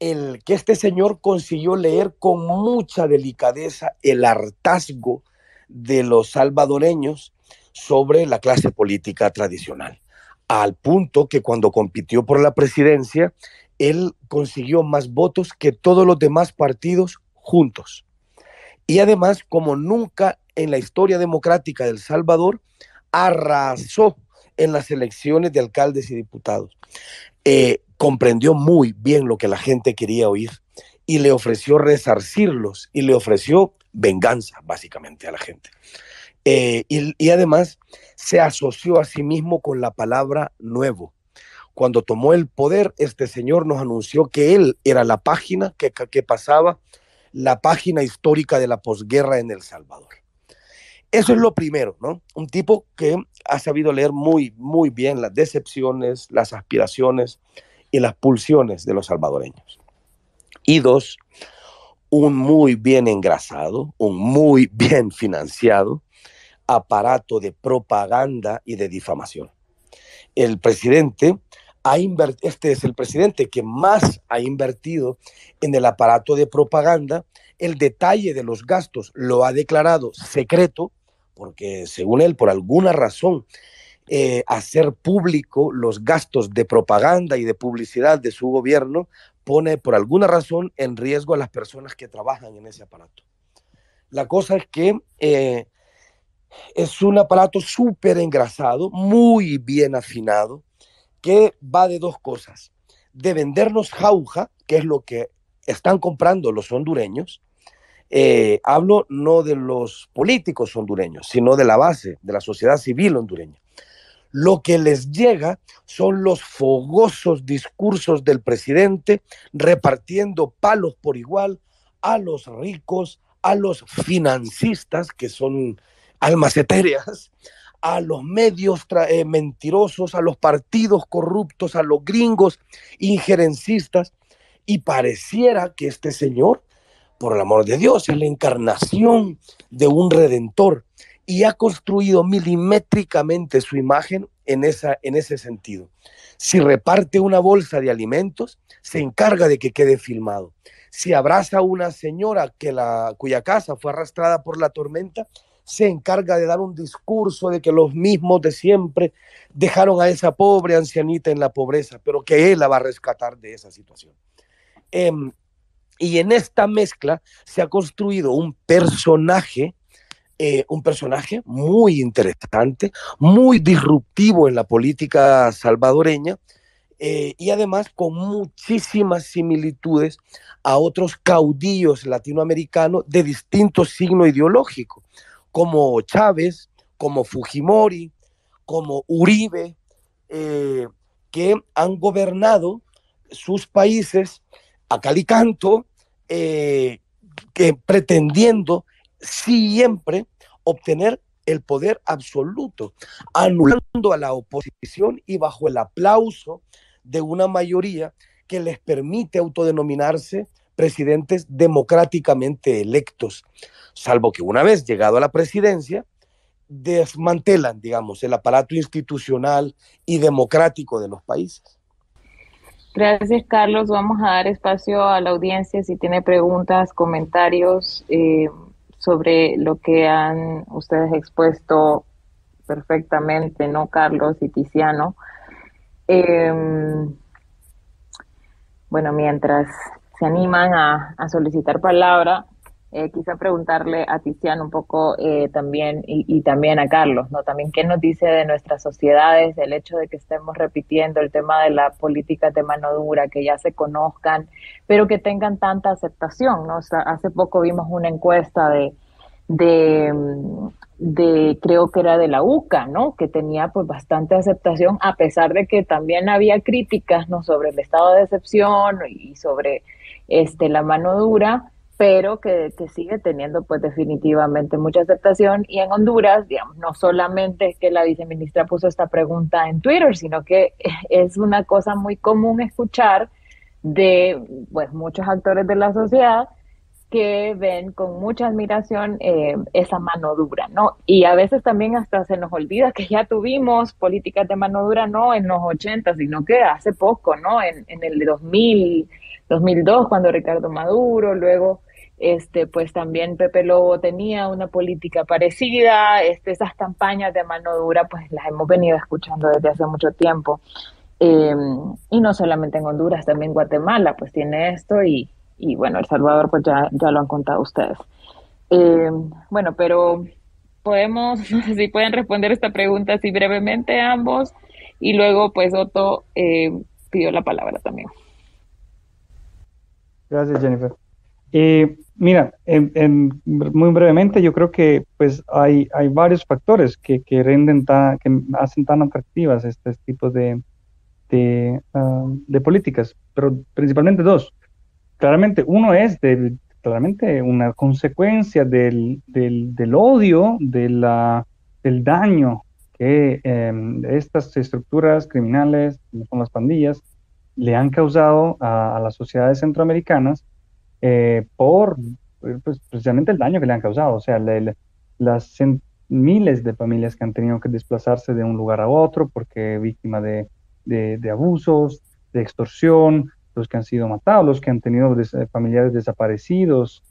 Speaker 2: el que este señor consiguió leer con mucha delicadeza el hartazgo de los salvadoreños sobre la clase política tradicional, al punto que cuando compitió por la presidencia, él consiguió más votos que todos los demás partidos juntos. Y además, como nunca en la historia democrática del Salvador, arrasó en las elecciones de alcaldes y diputados. Eh, comprendió muy bien lo que la gente quería oír y le ofreció resarcirlos y le ofreció venganza, básicamente, a la gente. Eh, y, además se asoció a sí mismo con la palabra nuevo. Cuando tomó el poder, este señor nos anunció que él era la página que, que pasaba, la página histórica de la posguerra en El Salvador. Eso es lo primero, ¿no? Un tipo que ha sabido leer muy, muy bien las decepciones, las aspiraciones, y las pulsiones de los salvadoreños. Y dos, un muy bien engrasado, un muy bien financiado aparato de propaganda y de difamación. El presidente ha invertido, este es el presidente que más ha invertido en el aparato de propaganda. El detalle de los gastos lo ha declarado secreto, porque según él, por alguna razón, eh, hacer público los gastos de propaganda y de publicidad de su gobierno pone por alguna razón en riesgo a las personas que trabajan en ese aparato. La cosa es que eh, es un aparato súper engrasado, muy bien afinado, que va de dos cosas. De vendernos jauja, que es lo que están comprando los hondureños. Eh, hablo no de los políticos hondureños, sino de la base, de la sociedad civil hondureña. Lo que les llega son los fogosos discursos del presidente repartiendo palos por igual a los ricos, a los financistas, que son almas etéreas, a los medios eh, mentirosos, a los partidos corruptos, a los gringos injerencistas, y pareciera que este señor, por el amor de Dios, es la encarnación de un redentor y ha construido milimétricamente su imagen en, esa, en ese sentido. Si reparte una bolsa de alimentos, se encarga de que quede filmado. Si abraza a una señora que la, cuya casa fue arrastrada por la tormenta, se encarga de dar un discurso de que los mismos de siempre dejaron a esa pobre ancianita en la pobreza, pero que él la va a rescatar de esa situación. Em, y en esta mezcla se ha construido un personaje, eh, un personaje muy interesante, muy disruptivo en la política salvadoreña, eh, y además con muchísimas similitudes a otros caudillos latinoamericanos de distinto signo ideológico, como Chávez, como Fujimori, como Uribe, eh, que han gobernado sus países a calicanto, eh, pretendiendo siempre obtener el poder absoluto, anulando a la oposición y bajo el aplauso de una mayoría que les permite autodenominarse presidentes democráticamente electos, salvo que una vez llegado a la presidencia, desmantelan, digamos, el aparato institucional y democrático de los países.
Speaker 1: Gracias, Carlos. Vamos a dar espacio a la audiencia si tiene preguntas, comentarios eh, sobre lo que han ustedes expuesto perfectamente, ¿no, Carlos y Tiziano? Em, bueno, mientras se animan a, solicitar palabra, eh, quise preguntarle a Tiziano un poco eh, también y, también a Carlos, ¿no? También qué nos dice de nuestras sociedades el hecho de que estemos repitiendo el tema de la política de mano dura, que ya se conozcan, pero que tengan tanta aceptación, ¿no? hace poco vimos una encuesta de, de, de, creo que era de la UCA, ¿no? Que tenía pues bastante aceptación, a pesar de que también había críticas, ¿no? Sobre el estado de excepción y sobre este, la mano dura, pero que, sigue teniendo pues definitivamente mucha aceptación. Y en Honduras, digamos, no solamente que la viceministra puso esta pregunta en Twitter, sino que es una cosa muy común escuchar de pues muchos actores de la sociedad que ven con mucha admiración eh, esa mano dura, ¿no? Y a veces también hasta se nos olvida que ya tuvimos políticas de mano dura, no en los 80, sino que hace poco, ¿no? En, en el 2000, 2002, cuando Ricardo Maduro, luego, este, pues también Pepe Lobo tenía una política parecida, este, esas campañas de mano dura, pues las hemos venido escuchando desde hace mucho tiempo. Eh, y no solamente en Honduras, también Guatemala, pues tiene esto y, y bueno, El Salvador pues ya, ya lo han contado ustedes. Eh, bueno, pero podemos, no sé si pueden responder esta pregunta así brevemente ambos y luego pues Otto eh, pidió la palabra también.
Speaker 3: Gracias Jennifer. Mira, muy brevemente yo creo que pues hay, hay varios factores que, que renden que hacen tan atractivas este tipo de, ah, de políticas, pero principalmente dos. Claramente, uno es de, claramente una consecuencia del, del, odio, de la, del daño que em, estas estructuras criminales, como son las pandillas, le han causado a, las sociedades centroamericanas eh, por pues, precisamente el daño que le han causado. O sea, las miles de familias que han tenido que desplazarse de un lugar a otro porque víctima de, de abusos, de extorsión, los que han sido matados, los que han tenido familiares desaparecidos,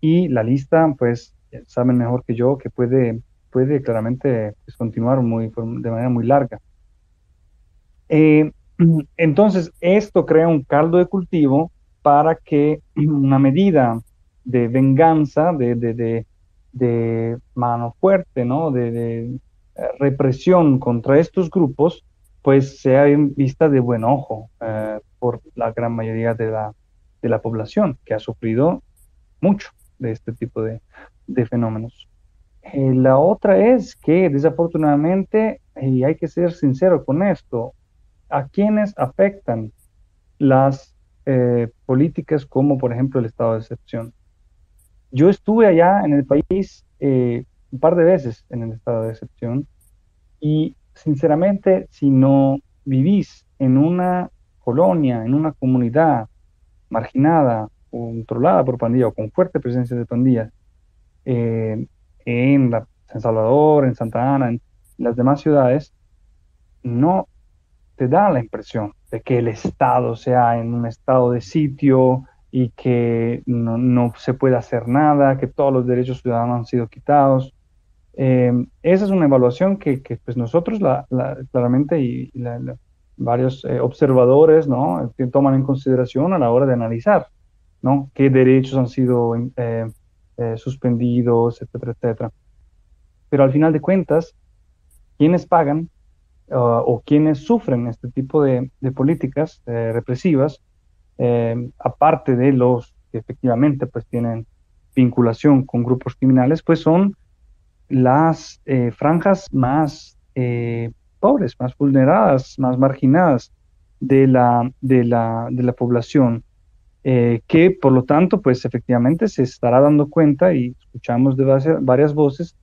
Speaker 3: y la lista, pues, saben mejor que yo que puede, puede claramente pues, continuar muy, de manera muy larga. Eh, entonces, esto crea un caldo de cultivo para que una medida de venganza, de, de, de, mano fuerte, ¿no? de, eh, represión contra estos grupos, pues sea vista de buen ojo. Eh, por la gran mayoría de la, de la población que ha sufrido mucho de este tipo de, de fenómenos. Eh, la otra es que desafortunadamente, y hay que ser sincero con esto, a quienes afectan las eh, políticas como por ejemplo el estado de excepción. Yo estuve allá en el país eh, un par de veces en el estado de excepción y sinceramente si no vivís en una colonia, en una comunidad marginada, controlada por pandillas o con fuerte presencia de pandillas, eh, en San Salvador, en Santa Ana, en las demás ciudades, no te da la impresión de que el Estado sea en un estado de sitio y que no, se puede hacer nada, que todos los derechos ciudadanos han sido quitados. Eh, esa es una evaluación que, pues nosotros la, claramente y, varios eh, observadores ¿no? toman en consideración a la hora de analizar ¿no? qué derechos han sido eh, suspendidos, etcétera, etcétera. Pero al final de cuentas, quienes pagan uh, o quienes sufren este tipo de, políticas eh, represivas, eh, aparte de los que efectivamente pues tienen vinculación con grupos criminales, pues son las eh, franjas más pobres, más vulneradas, más marginadas de la, de la, de la población. que por lo tanto, pues efectivamente se estará dando cuenta y escuchamos de varias voces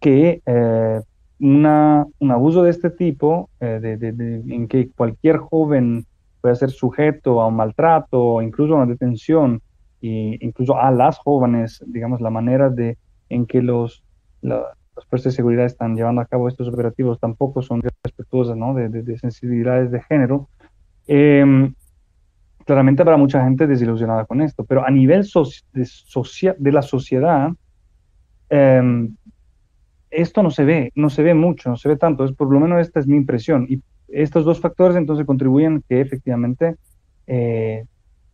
Speaker 3: que eh, una, un abuso de este tipo, eh, de, en que cualquier joven puede ser sujeto a un maltrato, incluso a una detención, e incluso a las jóvenes, digamos, la manera de en que los, las fuerzas de seguridad están llevando a cabo estos operativos tampoco son respetuosas ¿no? de, sensibilidades de género. Em, claramente habrá mucha gente desilusionada con esto, pero a nivel de, de la sociedad, eh, esto no se ve, no se ve mucho, no se ve tanto, es por lo menos esta es mi impresión. Y estos dos factores entonces contribuyen que efectivamente, eh,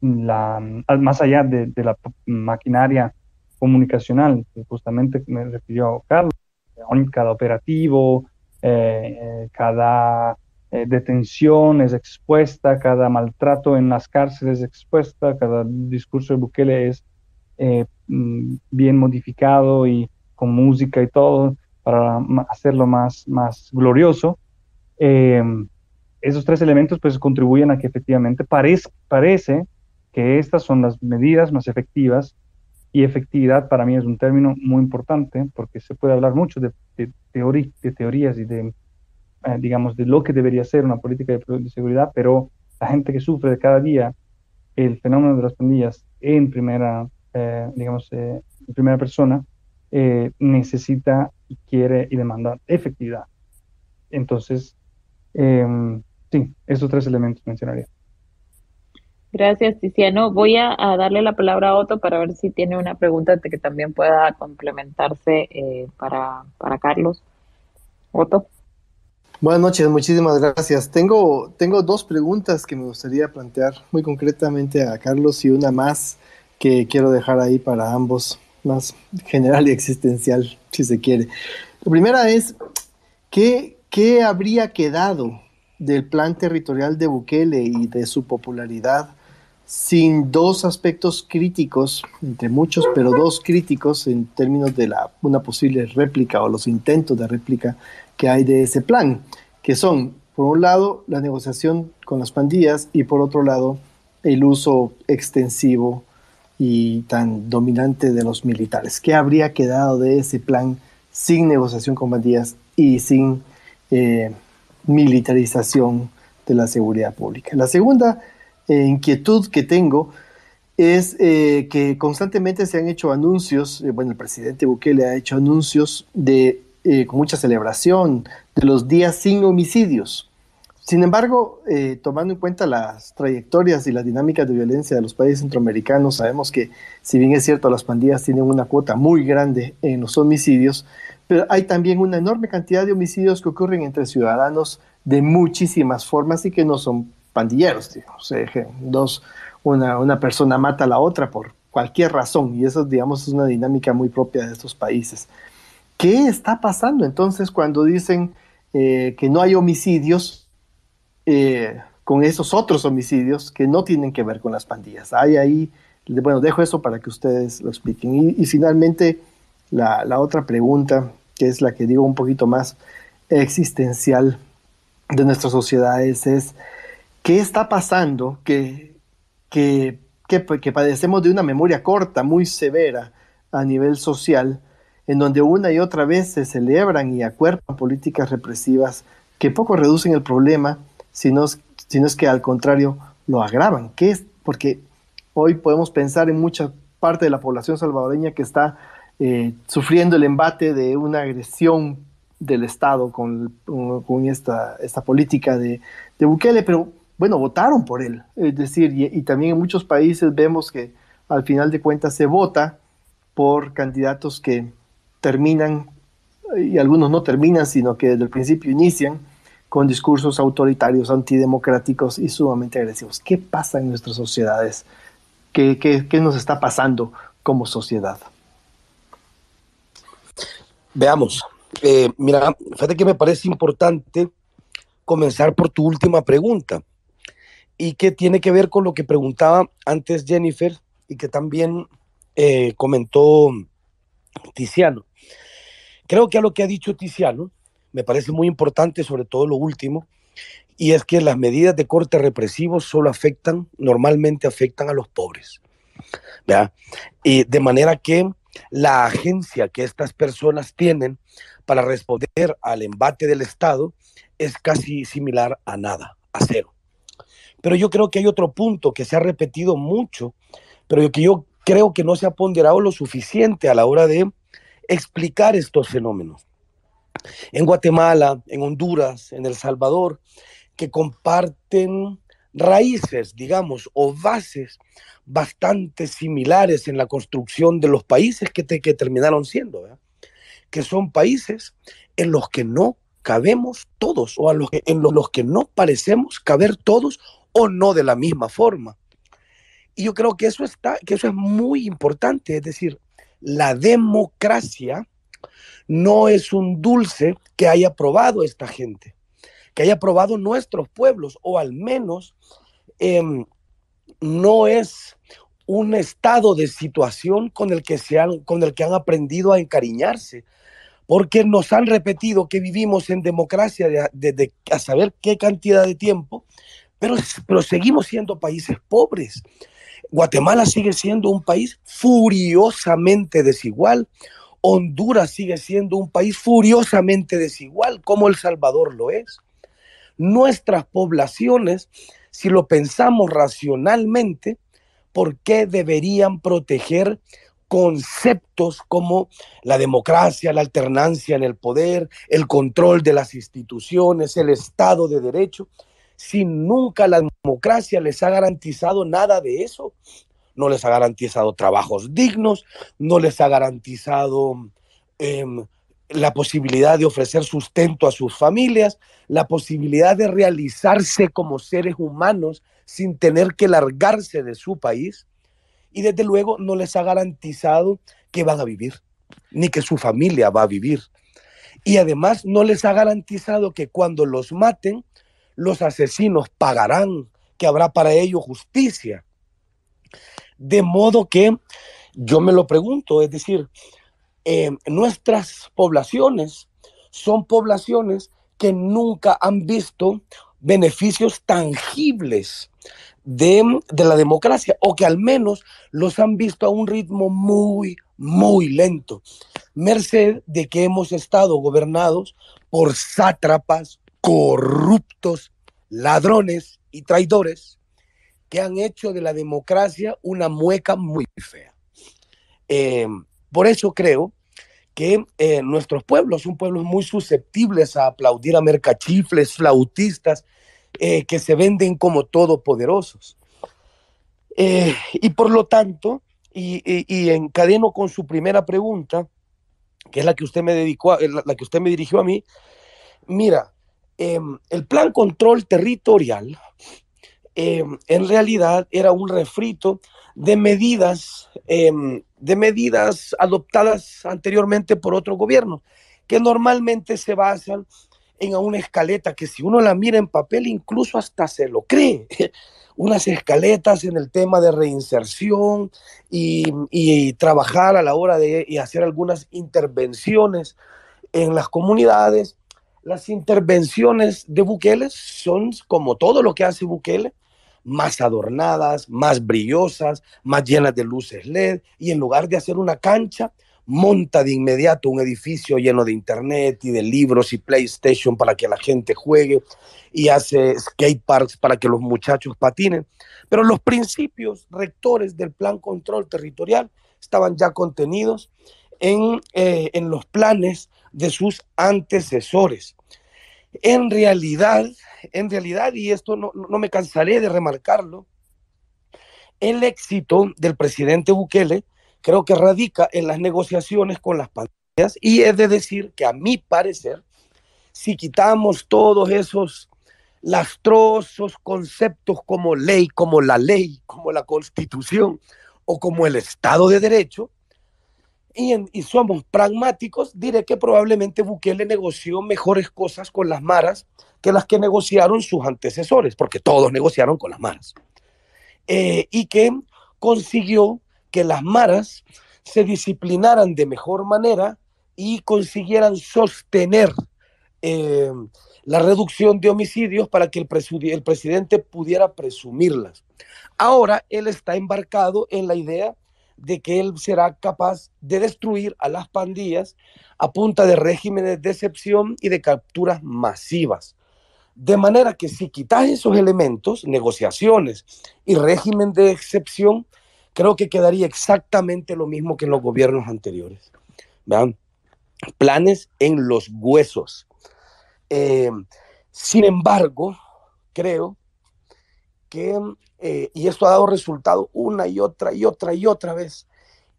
Speaker 3: la, más allá de, la maquinaria comunicacional, que justamente me refirió Carlos, cada operativo, eh, cada eh, detención es expuesta, cada maltrato en las cárceles es expuesta, cada discurso de Bukele es mm, bien modificado y con música y todo para hacerlo más, más glorioso. Em, esos tres elementos pues contribuyen a que efectivamente parece, parece que estas son las medidas más efectivas y efectividad para mí es un término muy importante porque se puede hablar mucho de, teorías y de, eh, digamos, de lo que debería ser una política de, seguridad, pero la gente que sufre cada día el fenómeno de las pandillas en primera, eh, digamos, eh, en primera persona, necesita quiere y demanda efectividad. Entonces, em, sí, esos tres elementos mencionaría.
Speaker 1: Gracias, Tiziano. Voy a, darle la palabra a Otto para ver si tiene una pregunta que también pueda complementarse eh, para, para Carlos. Otto.
Speaker 4: Buenas noches, muchísimas gracias. Tengo, tengo dos preguntas que me gustaría plantear muy concretamente a Carlos y una más que quiero dejar ahí para ambos más general y existencial, si se quiere. La primera es, ¿qué, qué habría quedado del plan territorial de Bukele y de su popularidad sin dos aspectos críticos, entre muchos, pero dos críticos en términos de la, una posible réplica o los intentos de réplica que hay de ese plan, que son, por un lado, la negociación con las pandillas y por otro lado, el uso extensivo y tan dominante de los militares. ¿Qué habría quedado de ese plan sin negociación con bandillas y sin eh, militarización de la seguridad pública? La segunda eh, inquietud que tengo es eh, que constantemente se han hecho anuncios, bueno, el presidente Bukele ha hecho anuncios de, con mucha celebración de los días sin homicidios. Sin embargo, eh, tomando en cuenta las trayectorias y las dinámicas de violencia de los países centroamericanos, sabemos que si bien es cierto las pandillas tienen una cuota muy grande en los homicidios, pero hay también una enorme cantidad de homicidios que ocurren entre ciudadanos de muchísimas formas y que no son pandilleros. Digamos. dos, una, una persona mata a la otra por cualquier razón y eso, digamos, es una dinámica muy propia de estos países. ¿Qué está pasando entonces cuando dicen eh, que no hay homicidios? Eh, con esos otros homicidios que no tienen que ver con las pandillas. Hay ahí, bueno, dejo eso para que ustedes lo expliquen. Y, finalmente, la, otra pregunta, que es la que digo un poquito más existencial de nuestras sociedades, es, ¿qué está pasando que que, que, que padecemos de una memoria corta, muy severa a nivel social, en donde una y otra vez se celebran y acuerpan políticas represivas que poco reducen el problema, sino, sino es que al contrario lo agravan. ¿Qué es? Porque hoy podemos pensar en mucha parte de la población salvadoreña que está eh, sufriendo el embate de una agresión del Estado con, con esta, esta política de, de, Bukele, pero bueno, votaron por él. Es decir, y, también en muchos países vemos que al final de cuentas se vota por candidatos que terminan, y algunos no terminan, sino que desde el principio inician con discursos autoritarios, antidemocráticos y sumamente agresivos. ¿Qué pasa en nuestras sociedades? ¿Qué, qué, qué nos está pasando como sociedad?
Speaker 2: Veamos. Eh, mira, fíjate que me parece importante comenzar por tu última pregunta y que tiene que ver con lo que preguntaba antes Jennifer y que también eh, comentó Tiziano. Creo que a lo que ha dicho Tiziano me parece muy importante, sobre todo lo último, y es que las medidas de corte represivo solo afectan, normalmente afectan a los pobres. Y de manera que la agencia que estas personas tienen para responder al embate del Estado es casi similar a nada, a cero. Pero yo creo que hay otro punto que se ha repetido mucho, pero que yo creo que no se ha ponderado lo suficiente a la hora de explicar estos fenómenos. En Guatemala, en Honduras, en El Salvador, que comparten raíces, digamos, o bases bastante similares en la construcción de los países que, te, que terminaron siendo, ¿verdad? que son países en los que no cabemos todos o a los que, en los que no parecemos caber todos o no de la misma forma. Y yo creo que eso, está, que eso es muy importante, es decir, la democracia no es un dulce que haya probado esta gente, que haya probado nuestros pueblos, o al menos eh, no es un estado de situación con el que han, con el que han aprendido a encariñarse, porque nos han repetido que vivimos en democracia desde a saber qué cantidad de tiempo, pero, pero seguimos siendo países pobres. Guatemala sigue siendo un país furiosamente desigual. Honduras sigue siendo un país furiosamente desigual, como El Salvador lo es. Nuestras poblaciones si lo pensamos racionalmente, ¿por qué deberían proteger conceptos como la democracia, la alternancia en el poder, el control de las instituciones, el Estado de Derecho, si nunca la democracia les ha garantizado nada de eso? No les ha garantizado trabajos dignos, no les ha garantizado eh, la posibilidad de ofrecer sustento a sus familias, la posibilidad de realizarse como seres humanos sin tener que largarse de su país y desde luego no les ha garantizado que van a vivir, ni que su familia va a vivir. Y además no les ha garantizado que cuando los maten, los asesinos pagarán, que habrá para ello justicia. De modo que yo me lo pregunto, es decir, eh, nuestras poblaciones son poblaciones que nunca han visto beneficios tangibles de, de, la democracia o que al menos los han visto a un ritmo muy, muy lento, merced de que hemos estado gobernados por sátrapas, corruptos, ladrones y traidores que han hecho de la democracia una mueca muy fea. Eh, por eso creo que eh, nuestros pueblos son pueblos muy susceptibles a aplaudir a mercachifles, flautistas, eh, que se venden como todopoderosos. Eh, y por lo tanto, y, encadeno con su primera pregunta, que es la que usted me dedicó, la, la que usted me dirigió a mí, mira, em, el plan control territorial em, en realidad era un refrito de medidas eh, de medidas adoptadas anteriormente por otro gobierno, que normalmente se basan en una escaleta que si uno la mira en papel incluso hasta se lo cree. Unas escaletas en el tema de reinserción y, trabajar a la hora de hacer algunas intervenciones en las comunidades. Las intervenciones de Bukele son como todo lo que hace Bukele, más adornadas, más brillosas, más llenas de luces LED, y en lugar de hacer una cancha, monta de inmediato un edificio lleno de internet y de libros y PlayStation para que la gente juegue y hace skate parks para que los muchachos patinen. Pero los principios rectores del plan control territorial estaban ya contenidos en, eh, en los planes de sus antecesores. En realidad, en realidad, y esto no, no me cansaré de remarcarlo, el éxito del presidente Bukele creo que radica en las negociaciones con las pandillas y es de decir que a mi parecer, si quitamos todos esos lastrosos conceptos como ley, como la ley, como la constitución o como el Estado de Derecho, y, y, somos pragmáticos, diré que probablemente Bukele negoció mejores cosas con las maras que las que negociaron sus antecesores, porque todos negociaron con las maras. Eh, y que consiguió que las maras se disciplinaran de mejor manera y consiguieran sostener eh, la reducción de homicidios para que el, el presidente pudiera presumirlas. Ahora él está embarcado en la idea de que él será capaz de destruir a las pandillas a punta de regímenes de excepción y de capturas masivas. De manera que si quitas esos elementos, negociaciones y régimen de excepción, creo que quedaría exactamente lo mismo que en los gobiernos anteriores. ¿Vean? Planes en los huesos. Eh, sin embargo, creo que, eh, y esto ha dado resultado una y otra y otra y otra vez,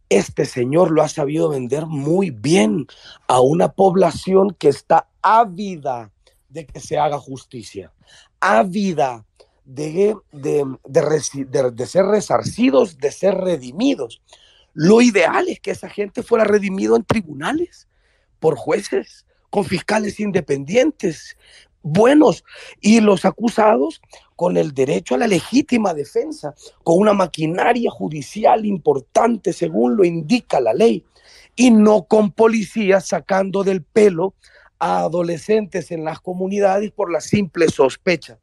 Speaker 2: este señor lo ha sabido vender muy bien a una población que está ávida de que se haga justicia, ávida de, de, de, de, ser resarcidos, de ser redimidos. Lo ideal es que esa gente fuera redimido en tribunales, por jueces, con fiscales independientes, buenos, y los acusados con el derecho a la legítima defensa, con una maquinaria judicial importante según lo indica la ley, y no con policías sacando del pelo a adolescentes en las comunidades por la simple sospecha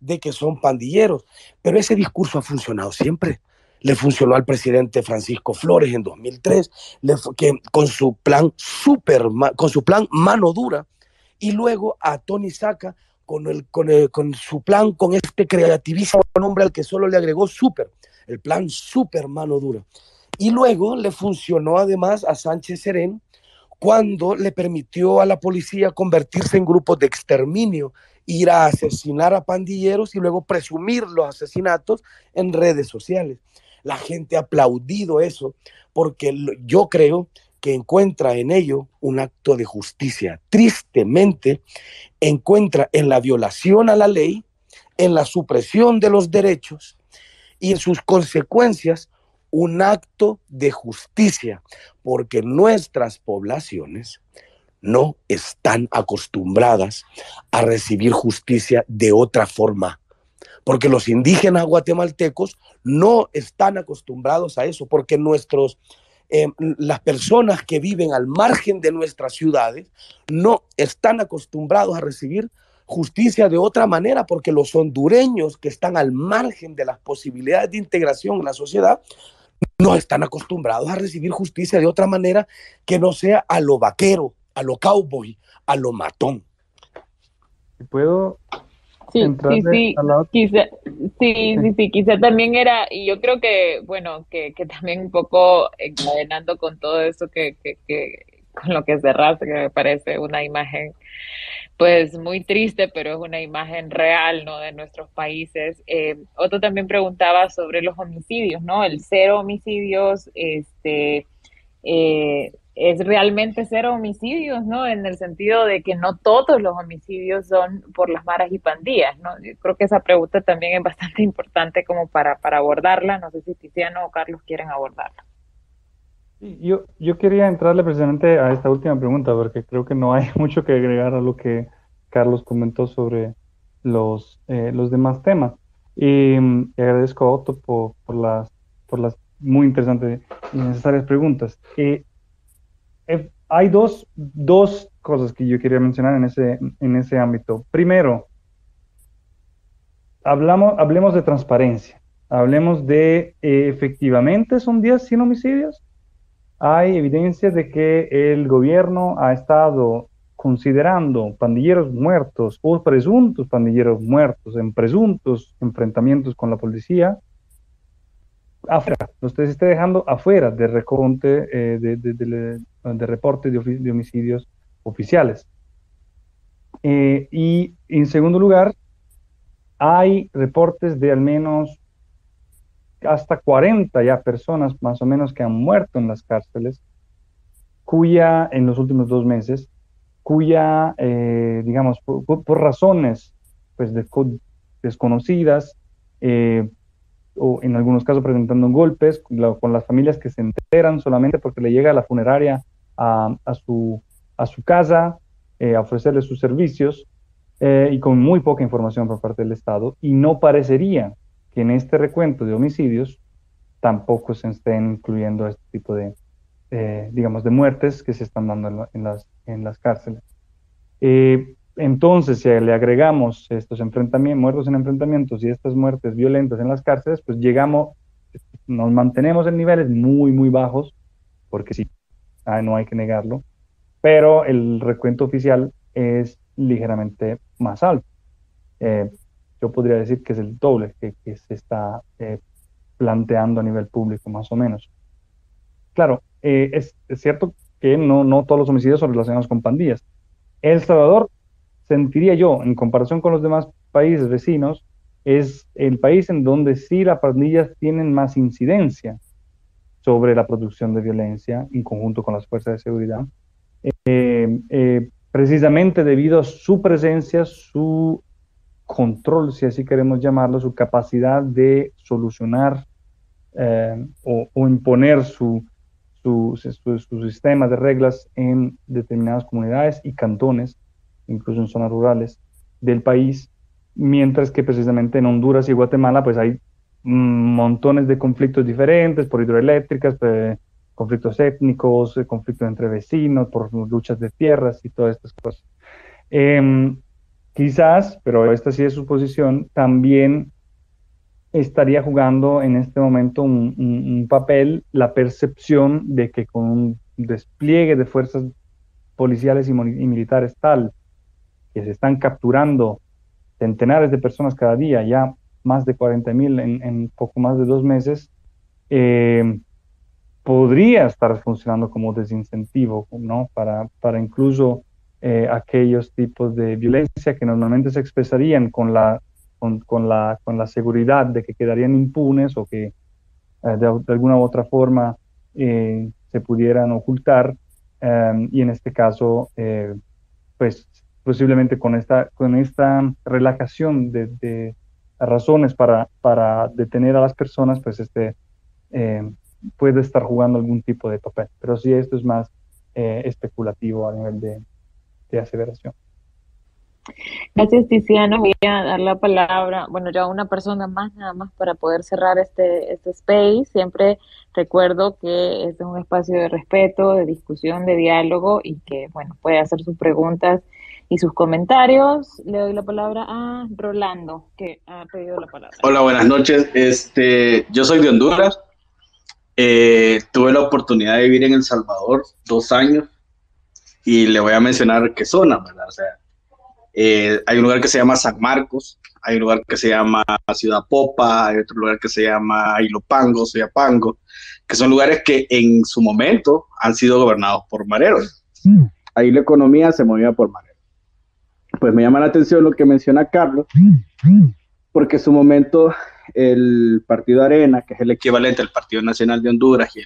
Speaker 2: de que son pandilleros. Pero ese discurso ha funcionado siempre. Le funcionó al presidente Francisco Flores en 2003, que, con, su plan super, con su plan mano dura, y luego a Tony Saca con, el, con, con su plan, con este creativísimo nombre al que solo le agregó super, el plan super mano dura. Y luego le funcionó además a Sánchez Serén cuando le permitió a la policía convertirse en grupos de exterminio ir a asesinar a pandilleros y luego presumir los asesinatos en redes sociales. La gente ha aplaudido eso porque yo creo que encuentra en ello un acto de justicia. Tristemente, encuentra en la violación a la ley, en la supresión de los derechos y en sus consecuencias un acto de justicia, porque nuestras poblaciones no están acostumbradas a recibir justicia de otra forma, porque los indígenas guatemaltecos no están acostumbrados a eso, porque nuestros, eh, las personas que viven al margen de nuestras ciudades no están acostumbrados a recibir justicia de otra manera, porque los hondureños que están al margen de las posibilidades de integración en la sociedad no están acostumbrados a recibir justicia de otra manera que no sea a lo vaquero, a lo cowboy, a lo matón.
Speaker 3: ¿Puedo
Speaker 1: Sí, sí, sí, quizá, sí, sí, sí, quizá también era, y yo creo que, bueno, que, que también un poco encadenando con todo eso que, que, que con lo que cerraste, que me parece una imagen, pues muy triste, pero es una imagen real, ¿no? De nuestros países. Eh, Otto también preguntaba sobre los homicidios, ¿no? El cero homicidios, este, eh, es realmente cero homicidios, ¿no? En el sentido de que no todos los homicidios son por las maras y pandillas, ¿no? Yo creo que esa pregunta también es bastante importante como para, para abordarla. No sé si Tiziano o Carlos quieren abordarla.
Speaker 3: Yo, yo quería entrarle precisamente a esta última pregunta, porque creo que no hay mucho que agregar a lo que Carlos comentó sobre los, eh, los demás temas. Y, mm, agradezco a Otto por, por, las, por las muy interesantes y necesarias preguntas. Eh, hay dos, dos cosas que yo quería mencionar en ese, en ese ámbito. Primero, hablamos, hablemos de transparencia, hablemos de eh, efectivamente son 10 sin homicidios. Hay evidencia de que el gobierno ha estado considerando pandilleros muertos o presuntos pandilleros muertos en presuntos enfrentamientos con la policía afuera, usted se está dejando afuera de reconte eh, de, de, reportes de, homicidios oficiales. Eh, y en segundo lugar, hay reportes de al menos hasta 40 ya personas más o menos que han muerto en las cárceles, cuya en los últimos dos meses, cuya, eh, digamos, por, razones pues, desconocidas, eh, o en algunos casos presentando golpes, con las familias que se enteran solamente porque le llega la funeraria a, su, a su casa eh, a ofrecerle sus servicios eh, y con muy poca información por parte del Estado. Y no parecería que en este recuento de homicidios tampoco se estén incluyendo este tipo de, eh, digamos, de muertes que se están dando en, las, en las cárceles. Entonces, si le agregamos estos enfrentamientos, muertos en enfrentamientos y estas muertes violentas en las cárceles, pues llegamos, nos mantenemos en niveles muy, muy bajos, porque sí, ah, no hay que negarlo, pero el recuento oficial es ligeramente más alto. Eh, yo podría decir que es el doble que, se está eh, planteando a nivel público, más o menos. Claro, eh, es, cierto que no todos los homicidios son relacionados con pandillas. El Salvador sentiría yo, en comparación con los demás países vecinos, es el país en donde sí las pandillas tienen más incidencia sobre la producción de violencia en conjunto con las fuerzas de seguridad, eh, eh, precisamente debido a su presencia, su control, si así queremos llamarlo, su capacidad de solucionar eh, o, imponer su, su, su, sistema de reglas en determinadas comunidades y cantones incluso en zonas rurales del país, mientras que precisamente en Honduras y Guatemala pues hay montones de conflictos diferentes por hidroeléctricas, pues, conflictos étnicos, eh, conflictos entre vecinos, por luchas de tierras y todas estas cosas. Em, quizás, pero esta sí es su posición, también estaría jugando en este momento un, papel la percepción de que con un despliegue de fuerzas policiales y militares tal que se están capturando centenares de personas cada día, ya más de 40 mil en, poco más de dos meses, eh, podría estar funcionando como desincentivo, ¿no? Para, para incluso eh, aquellos tipos de violencia que normalmente se expresarían con la, con, la, con la seguridad de que quedarían impunes o que eh, de, alguna u otra forma se pudieran ocultar, y en este caso, pues posiblemente con esta, con esta relajación de, razones para, para, detener a las personas, pues este, eh, puede estar jugando algún tipo de papel. Pero sí, esto es más eh, especulativo a nivel de, de aseveración.
Speaker 1: Gracias, Tiziano. Voy a dar la palabra, bueno, ya una persona más nada más para poder cerrar este, este space. Siempre recuerdo que es un espacio de respeto, de discusión, de diálogo y que, bueno, puede hacer sus preguntas y sus comentarios. Le doy la palabra a Rolando, que ha pedido la palabra.
Speaker 5: Hola, buenas noches. Este, yo soy de Honduras. Eh, tuve la oportunidad de vivir en El Salvador dos años y le voy a mencionar qué zona, ¿verdad? O sea, eh, hay un lugar que se llama San Marcos, hay un lugar que se llama Ciudad Popa, hay otro lugar que se llama Ilopango, Soyapango, que son lugares que en su momento han sido gobernados por mareros. Mm. Ahí la economía se movía por mareros pues me llama la atención lo que menciona Carlos, porque en su momento el Partido Arena, que es el equivalente al Partido Nacional de Honduras, y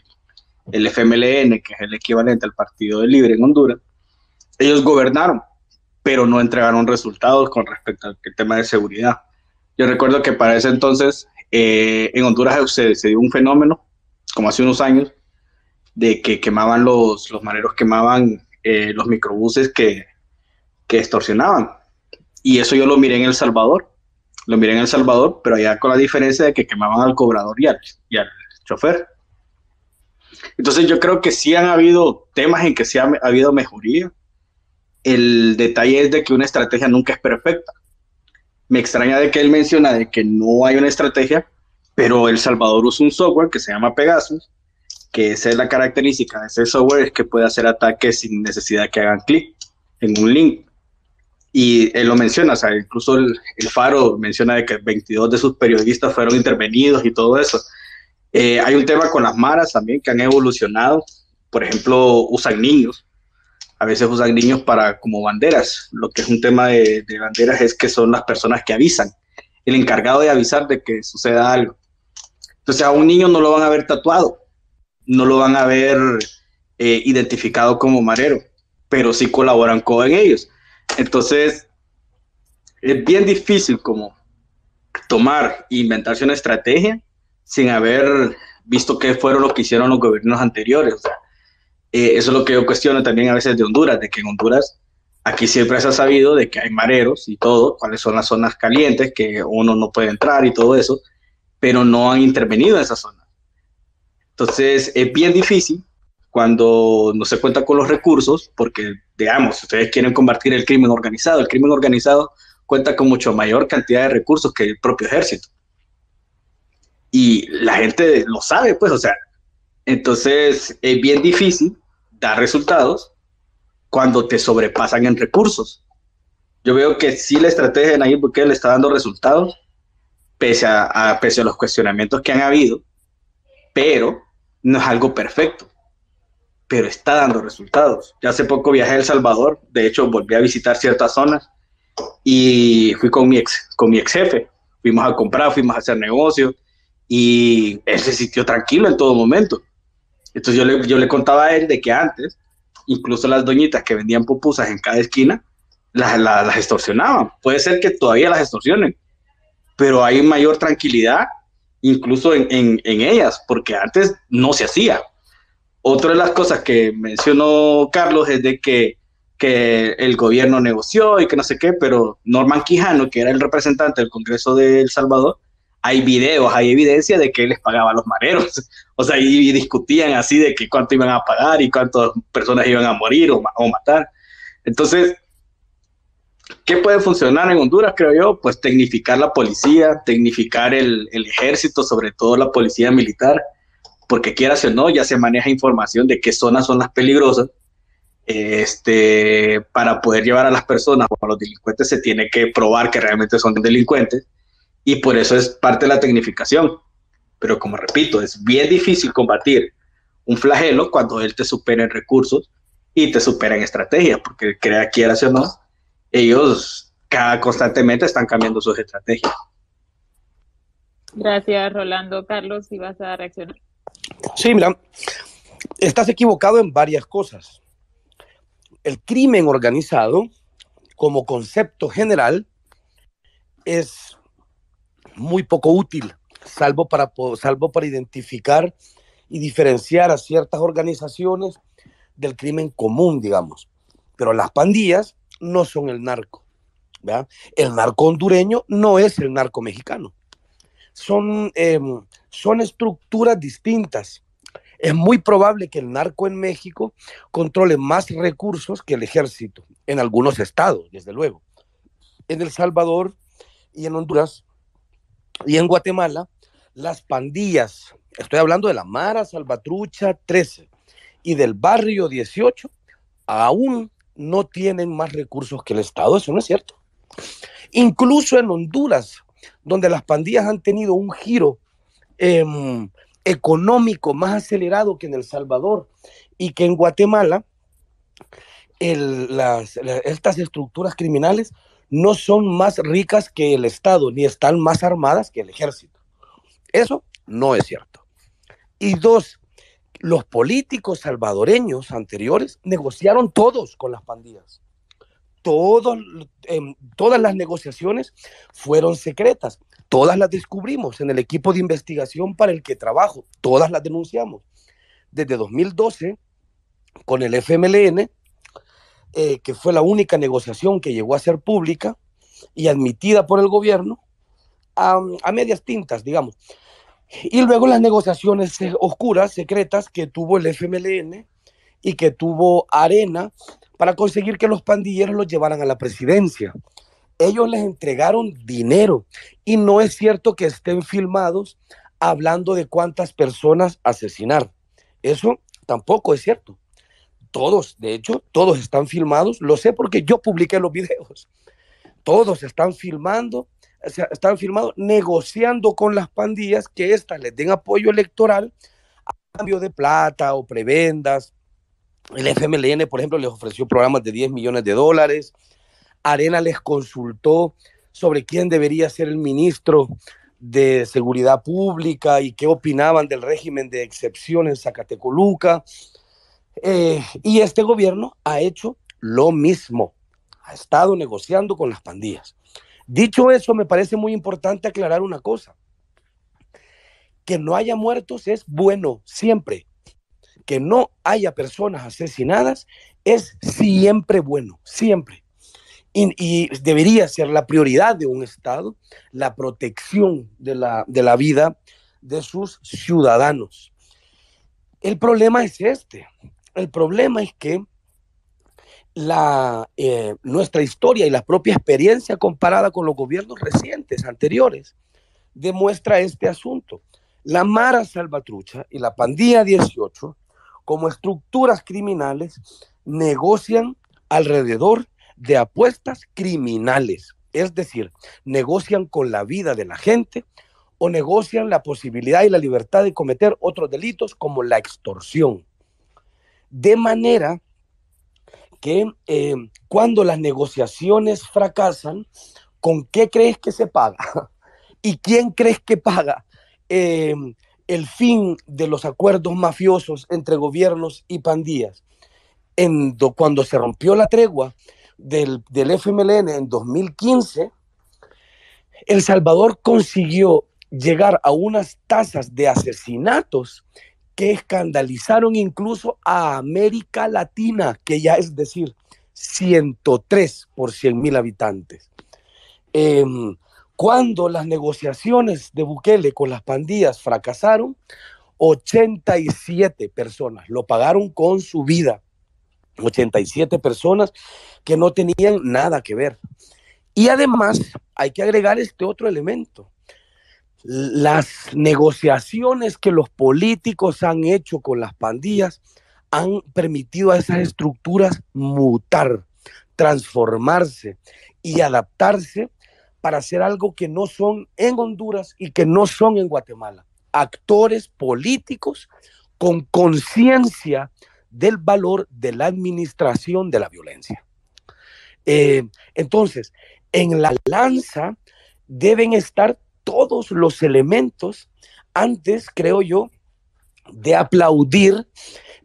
Speaker 5: el, FMLN, que es el equivalente al Partido Libre en Honduras, ellos gobernaron, pero no entregaron resultados con respecto al tema de seguridad. Yo recuerdo que para ese entonces eh, en Honduras se, dio un fenómeno, como hace unos años, de que quemaban los, los mareros, quemaban eh, los microbuses que, que extorsionaban. Y eso yo lo miré en El Salvador. Lo miré en El Salvador, pero allá con la diferencia de que quemaban al cobrador y al, y al chofer. Entonces yo creo que sí han habido temas en que sí ha, habido mejoría. El detalle es de que una estrategia nunca es perfecta. me extraña de que él menciona de que no hay una estrategia, pero El Salvador usa un software que se llama Pegasus, que esa es la característica de ese software, es que puede hacer ataques sin necesidad que hagan clic en un link. Y él lo menciona, o sea, incluso el, Faro menciona de que 22 de sus periodistas fueron intervenidos y todo eso. Eh, hay un tema con las maras también que han evolucionado. Por ejemplo, usan niños. A veces usan niños para como banderas. Lo que es un tema de, de banderas es que son las personas que avisan. El encargado de avisar de que suceda algo. Entonces a un niño no lo van a ver tatuado, no lo van a ver eh, identificado como marero, pero sí colaboran con ellos. Entonces, es bien difícil como tomar e inventarse una estrategia sin haber visto qué fueron lo que hicieron los gobiernos anteriores. Eh, eso es lo que yo cuestiono también a veces de Honduras, de que en Honduras aquí siempre se ha sabido de que hay mareros y todo, cuáles son las zonas calientes, que uno no puede entrar y todo eso, pero no han intervenido en esa zona. Entonces, es bien difícil cuando no se cuenta con los recursos, porque, digamos, ustedes quieren combatir el crimen organizado, el crimen organizado cuenta con mucho mayor cantidad de recursos que el propio ejército. Y la gente lo sabe, pues, o sea, entonces es bien difícil dar resultados cuando te sobrepasan en recursos. Yo veo que sí la estrategia de Nayib Bukele está dando resultados, pese a, pese a los cuestionamientos que han habido, pero no es algo perfecto, pero está dando resultados. Ya hace poco viajé a El Salvador, de hecho volví a visitar ciertas zonas y fui con mi ex, con mi ex jefe, fuimos a comprar, fuimos a hacer negocio y él se sintió tranquilo en todo momento. Entonces yo le, yo le contaba a él de que antes, incluso las doñitas que vendían pupusas en cada esquina, las, las, las extorsionaban. Puede ser que todavía las extorsionen, pero hay mayor tranquilidad incluso en, en, ellas, porque antes no se hacía. Otra de las cosas que mencionó Carlos es de que, que el gobierno negoció y que no sé qué, pero Norman Quijano, que era el representante del Congreso de El Salvador, hay videos, hay evidencia de que les pagaba a los mareros. O sea, y, discutían así de que cuánto iban a pagar y cuántas personas iban a morir o, o matar. Entonces, ¿Qué puede funcionar en Honduras, creo yo? Pues tecnificar la policía, tecnificar el, ejército, sobre todo la policía militar, porque quieras o no, ya se maneja información de qué zonas son las peligrosas. Este, para poder llevar a las personas o a los delincuentes se tiene que probar que realmente son delincuentes y por eso es parte de la tecnificación. Pero como repito, es bien difícil combatir un flagelo cuando él te supera en recursos y te supera en estrategia, porque crea quieras o no, ellos cada, constantemente están cambiando sus estrategias.
Speaker 1: Gracias, Rolando. Carlos, si vas a reaccionar.
Speaker 2: Sí, mira, estás equivocado en varias cosas. El crimen organizado, como concepto general, es muy poco útil, salvo para, salvo para identificar y diferenciar a ciertas organizaciones del crimen común, digamos. Pero las pandillas no son el narco. El narco hondureño no es el narco mexicano. Son, em, son estructuras distintas. Es muy probable que el narco en México controle más recursos que el ejército, en algunos estados, desde luego. En El Salvador y en Honduras y en Guatemala, las pandillas, estoy hablando de la Mara Salvatrucha 13 y del barrio 18, aún no tienen más recursos que el Estado, eso no es cierto. Incluso en Honduras, donde las pandillas han tenido un giro em, económico más acelerado que en El Salvador y que en Guatemala, estas estructuras criminales no son más ricas que el Estado, ni están más armadas que el ejército. Eso no es cierto. Y dos, los políticos salvadoreños anteriores negociaron todos con las pandillas. Em, todas las negociaciones fueron secretas. Todas las descubrimos en el equipo de investigación para el que trabajo. Todas las denunciamos. Desde 2012, con el FMLN, eh, que fue la única negociación que llegó a ser pública y admitida por el gobierno, a medias tintas, digamos. Y luego las negociaciones oscuras, secretas, que tuvo el FMLN y que tuvo Arena para conseguir que los pandilleros los llevaran a la presidencia. ellos les entregaron dinero y no es cierto que estén filmados hablando de cuántas personas asesinar. Eso tampoco es cierto. Todos, de hecho, todos están filmados. Lo sé porque yo publiqué los videos. Todos están filmando, están filmados negociando con las pandillas que éstas les den apoyo electoral a cambio de plata o prebendas. El FMLN, por ejemplo, les ofreció programas de 10 millones de dólares. Arena les consultó sobre quién debería ser el ministro de Seguridad Pública y qué opinaban del régimen de excepción en Zacatecoluca. Eh, y este gobierno ha hecho lo mismo, ha estado negociando con las pandillas. Dicho eso, me parece muy importante aclarar una cosa. Que no haya muertos es bueno, siempre. Que no haya personas asesinadas es siempre bueno, siempre. Y, debería ser la prioridad de un Estado la protección de la, de la vida de sus ciudadanos. El problema es este. El problema es que la, eh, nuestra historia y la propia experiencia comparada con los gobiernos recientes, anteriores, demuestra este asunto. La Mara Salvatrucha y la Pandilla 18, como estructuras criminales, negocian alrededor de apuestas criminales, es decir, negocian con la vida de la gente o negocian la posibilidad y la libertad de cometer otros delitos como la extorsión. De manera que eh, cuando las negociaciones fracasan, ¿con qué crees que se paga? ¿Y quién crees que paga eh, el fin de los acuerdos mafiosos entre gobiernos y pandillas? Cuando se rompió la tregua, del, FMLN en 2015, El Salvador consiguió llegar a unas tasas de asesinatos que escandalizaron incluso a América Latina, que ya es decir, 103 por 100 mil habitantes. Em, cuando las negociaciones de Bukele con las pandillas fracasaron, 87 personas lo pagaron con su vida. 87 personas que no tenían nada que ver. Y además hay que agregar este otro elemento. Las negociaciones que los políticos han hecho con las pandillas han permitido a esas estructuras mutar, transformarse y adaptarse para hacer algo que no son en Honduras y que no son en Guatemala. Actores políticos con conciencia del valor de la administración de la violencia. Eh, entonces, en la lanza deben estar todos los elementos antes, creo yo, de aplaudir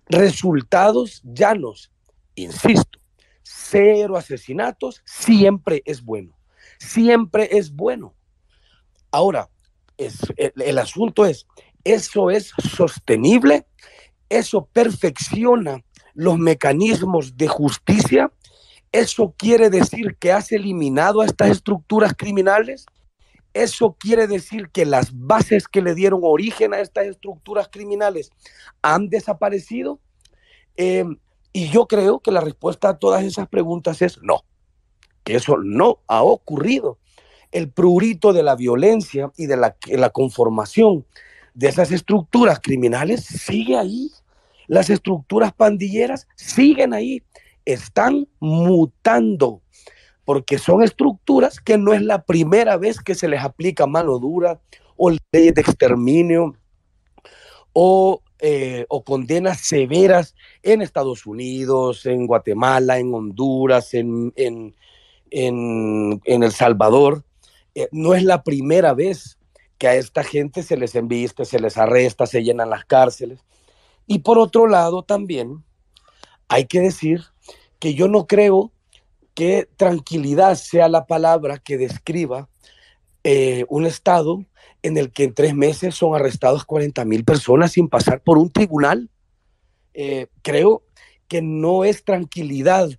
Speaker 2: resultados llanos. Insisto, cero asesinatos siempre es bueno. Siempre es bueno. Ahora, es, el, asunto es, ¿eso es sostenible? ¿Eso perfecciona los mecanismos de justicia? ¿Eso quiere decir que has eliminado a estas estructuras criminales? ¿Eso quiere decir que las bases que le dieron origen a estas estructuras criminales han desaparecido? Em, y yo creo que la respuesta a todas esas preguntas es no, que eso no ha ocurrido. El prurito de la violencia y de la, conformación de esas estructuras criminales sigue ahí. Las estructuras pandilleras siguen ahí están mutando, porque son estructuras que no es la primera vez que se les aplica mano dura o leyes de exterminio o, eh, condenas severas en Estados Unidos, en Guatemala, en Honduras, en, en, El Salvador. Eh, no es la primera vez que a esta gente se les embiste, se les arresta, se llenan las cárceles. Y por otro lado también hay que decir que yo no creo que tranquilidad sea la palabra que describa eh, un estado en el que en tres meses son arrestados 40 mil personas sin pasar por un tribunal. Eh, creo que no es tranquilidad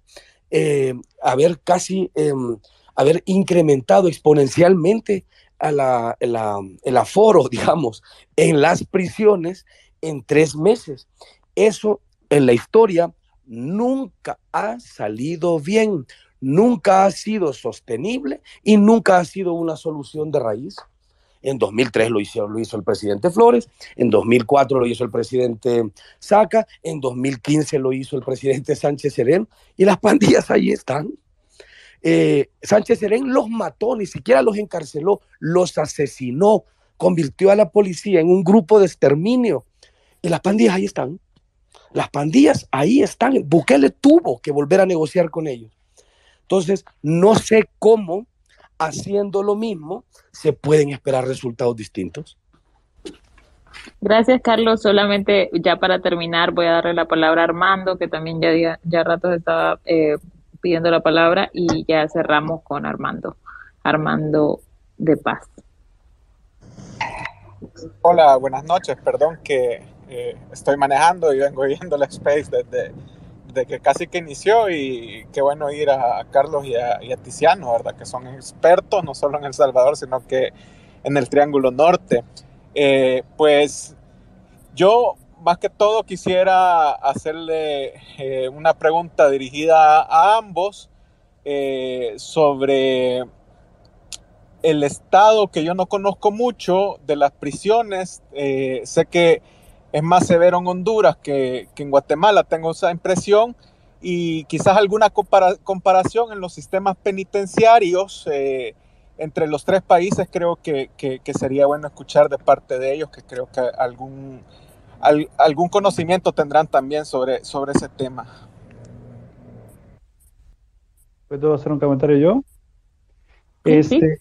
Speaker 2: haber casi, em, haber incrementado exponencialmente a la, el aforo, digamos, en las prisiones en tres meses. Eso en la historia nunca ha salido bien. nunca ha sido sostenible y nunca ha sido una solución de raíz. En 2003 lo hizo, lo hizo el presidente Flores, en 2004 lo hizo el presidente Saca, en 2015 lo hizo el presidente Sánchez Serén y las pandillas ahí están. Eh, Sánchez Serén los mató, ni siquiera los encarceló, los asesinó, convirtió a la policía en un grupo de exterminio y las pandillas ahí están. Las pandillas ahí están. Bukele tuvo que volver a negociar con ellos. Entonces, no sé cómo haciendo lo mismo se pueden esperar resultados distintos.
Speaker 1: Gracias, Carlos. Solamente ya para terminar voy a darle la palabra a Armando, que también ya, ya ratos estaba eh, pidiendo la palabra y ya cerramos con Armando. Armando de Paz.
Speaker 6: Hola, buenas noches. Perdón que eh, estoy manejando y vengo viendo la Space desde, que casi que inició y qué bueno ir a, Carlos y a, Tiziano, ¿verdad? Que son expertos no solo en El Salvador, sino que en el Triángulo Norte. Eh, pues yo más que todo quisiera hacerle eh, una pregunta dirigida a ambos sobre el estado que yo no conozco mucho de las prisiones. sé que es más severo en Honduras que, en Guatemala, tengo esa impresión, y quizás alguna comparación en los sistemas penitenciarios eh, entre los tres países creo que, sería bueno escuchar de parte de ellos, que creo que algún, algún conocimiento tendrán también sobre, sobre ese tema.
Speaker 3: ¿Puedo hacer un comentario yo? Este,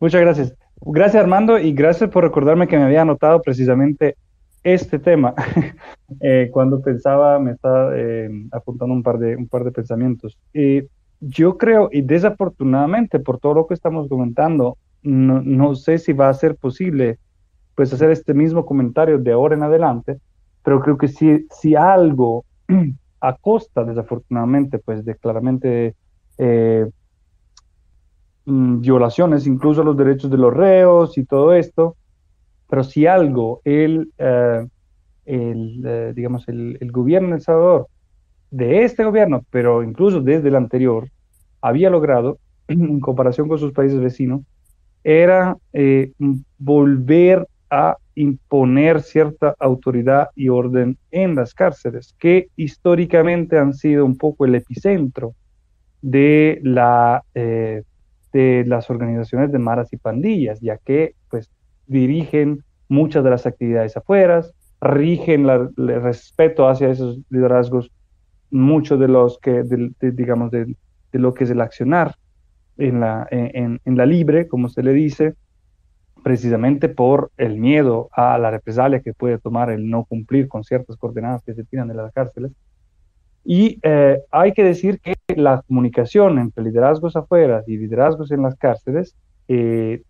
Speaker 3: muchas gracias. Gracias Armando y gracias por recordarme que me había anotado precisamente este tema, eh, cuando pensaba, me estaba eh, apuntando un par de, un par de pensamientos. y yo creo, y desafortunadamente, por todo lo que estamos comentando, no, no, sé si va a ser posible pues hacer este mismo comentario de ahora en adelante, pero creo que si, si algo a costa, desafortunadamente, pues de claramente eh, mm, violaciones incluso a los derechos de los reos y todo esto, pero si algo el, eh, el eh, digamos, el, gobierno de El Salvador, de este gobierno, pero incluso desde el anterior, había logrado, en comparación con sus países vecinos, era eh, volver a imponer cierta autoridad y orden en las cárceles, que históricamente han sido un poco el epicentro de, la, de las organizaciones de maras y pandillas, ya que dirigen muchas de las actividades afuera, rigen el respeto hacia esos liderazgos, muchos de los que, digamos, de, lo que es el accionar en la, en, la libre, como se le dice, precisamente por el miedo a la represalia que puede tomar el no cumplir con ciertas coordenadas que se tiran de las cárceles. Y eh, hay que decir que la comunicación entre liderazgos afuera y liderazgos en las cárceles, eh,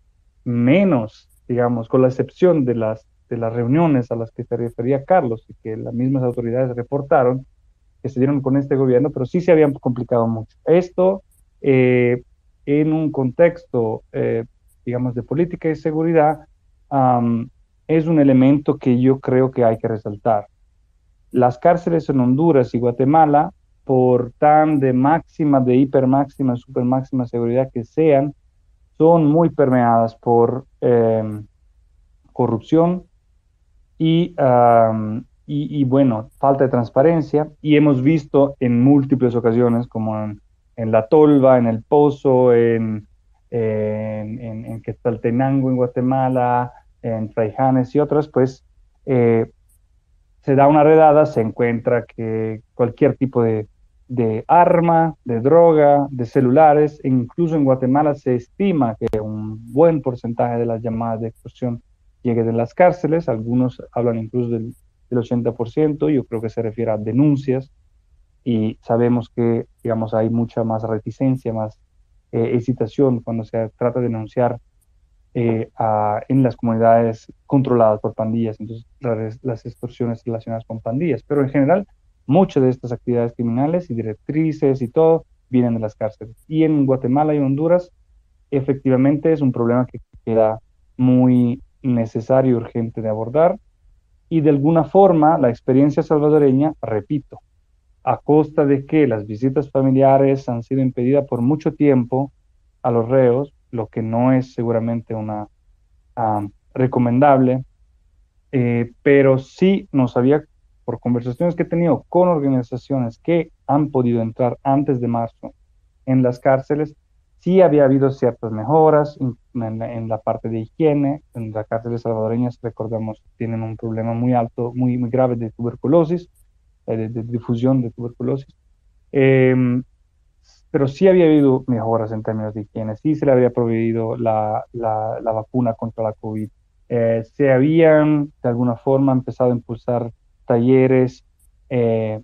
Speaker 3: menos digamos, con la excepción de las, de las reuniones a las que se refería Carlos y que las mismas autoridades reportaron que se dieron con este gobierno, pero sí se habían complicado mucho. Esto eh, en un contexto, eh, digamos, de política y seguridad, es un elemento que yo creo que hay que resaltar. Las cárceles en Honduras y Guatemala, por tan de máxima, de hiper máxima, super máxima seguridad que sean, son muy permeadas por em, corrupción y, y, bueno, falta de transparencia. Y hemos visto en múltiples ocasiones, como en, La Tolva, en El Pozo, en, en, en, en Quetzaltenango, en Guatemala, en Fraijanes y otras, pues eh, se da una redada, se encuentra que cualquier tipo de de arma, de droga, de celulares. E incluso en Guatemala se estima que un buen porcentaje de las llamadas de extorsión llegue de las cárceles. Algunos hablan incluso del, 80%. Yo creo que se refiere a denuncias. Y sabemos que, digamos, hay mucha más reticencia, más eh, hesitación cuando se trata de denunciar eh, en las comunidades controladas por pandillas, entonces las extorsiones relacionadas con pandillas. Pero en general, Muchas de estas actividades criminales y directrices y todo vienen de las cárceles. Y en Guatemala y Honduras, efectivamente es un problema que queda muy necesario y urgente de abordar. Y de alguna forma, la experiencia salvadoreña, repito, a costa de que las visitas familiares han sido impedidas por mucho tiempo a los reos, lo que no es seguramente una ah, recomendable, eh, pero sí nos había, por conversaciones que he tenido con organizaciones que han podido entrar antes de marzo en las cárceles, sí había habido ciertas mejoras en, la parte de higiene. En las cárceles salvadoreñas, recordamos, tienen un problema muy alto, muy, muy grave de tuberculosis, eh, de, difusión de tuberculosis. Em, pero sí había habido mejoras en términos de higiene, sí se le había proveído la, la, vacuna contra la COVID, eh, se habían de alguna forma empezado a impulsar talleres eh,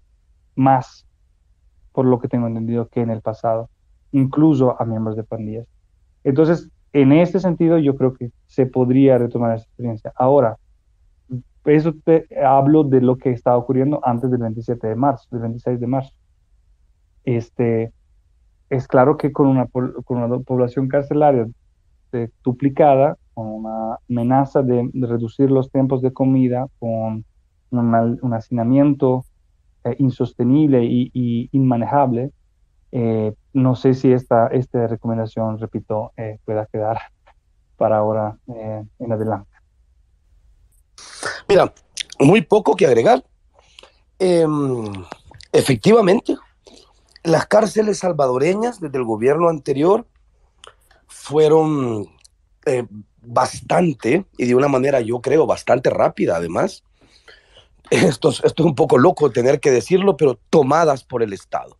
Speaker 3: más, por lo que tengo entendido, que en el pasado, incluso a miembros de pandillas. Entonces, en este sentido, yo creo que se podría retomar esa experiencia. Ahora, eso te hablo de lo que estaba ocurriendo antes del 27 de marzo, del 26 de marzo. Este, es claro que con una, con una población carcelaria duplicada, con una amenaza de, reducir los tiempos de comida, con un hacinamiento eh, insostenible y, inmanejable, eh, no sé si esta, esta recomendación, repito, eh, pueda quedar para ahora en adelante.
Speaker 2: Mira, muy poco que agregar. Em, efectivamente, las cárceles salvadoreñas desde el gobierno anterior fueron eh, bastante, y de una manera yo creo bastante rápida además, esto, esto es un poco loco tener que decirlo, pero tomadas por el Estado.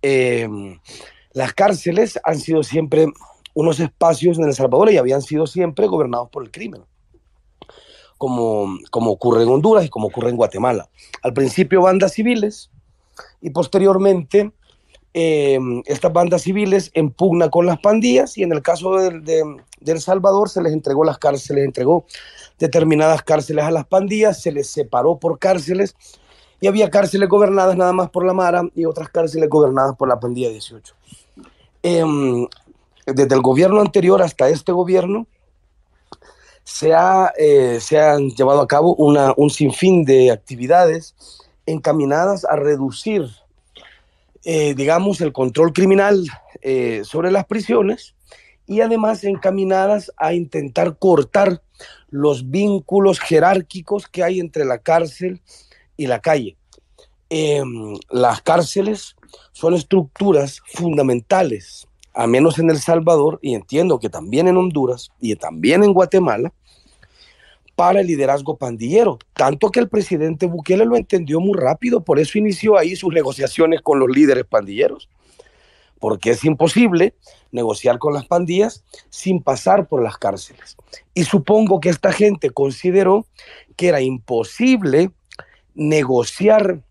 Speaker 2: Em, las cárceles han sido siempre unos espacios en El Salvador y habían sido siempre gobernados por el crimen como, como ocurre en Honduras y como ocurre en Guatemala. Al principio bandas civiles y posteriormente eh, estas bandas civiles en pugna con las pandillas y en el caso de, El Salvador se les entregó las cárceles, entregó determinadas cárceles a las pandillas, se les separó por cárceles y había cárceles gobernadas nada más por la Mara y otras cárceles gobernadas por la pandilla 18. Em, desde el gobierno anterior hasta este gobierno, se, ha, eh, se han llevado a cabo una, un sinfín de actividades encaminadas a reducir, eh, digamos, el control criminal eh, sobre las prisiones y además encaminadas a intentar cortar los vínculos jerárquicos que hay entre la cárcel y la calle. Em, las cárceles son estructuras fundamentales a menos en El Salvador, y entiendo que también en Honduras y también en Guatemala, para el liderazgo pandillero. Tanto que el presidente Bukele lo entendió muy rápido, por eso inició ahí sus negociaciones con los líderes pandilleros. Porque es imposible negociar con las pandillas sin pasar por las cárceles. Y supongo que esta gente consideró que era imposible negociar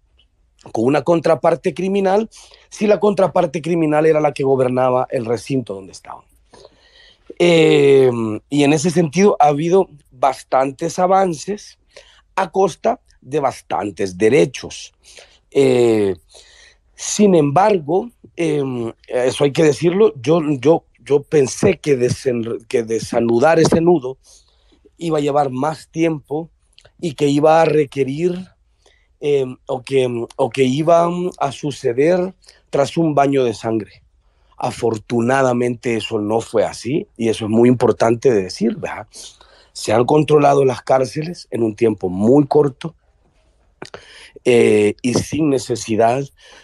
Speaker 2: con una contraparte criminal si la contraparte criminal era la que gobernaba el recinto donde estaban. Eh, y en ese sentido ha habido bastantes avances a costa de bastantes derechos. Eh, sin embargo, em, eso hay que decirlo, yo, yo, yo pensé que, que desanudar ese nudo iba a llevar más tiempo y que iba a requerir Em, o, que, o que iba a suceder tras un baño de sangre. Afortunadamente eso no fue así y eso es muy importante de decir. ¿verdad? Se han controlado las cárceles en un tiempo muy corto eh, y sin necesidad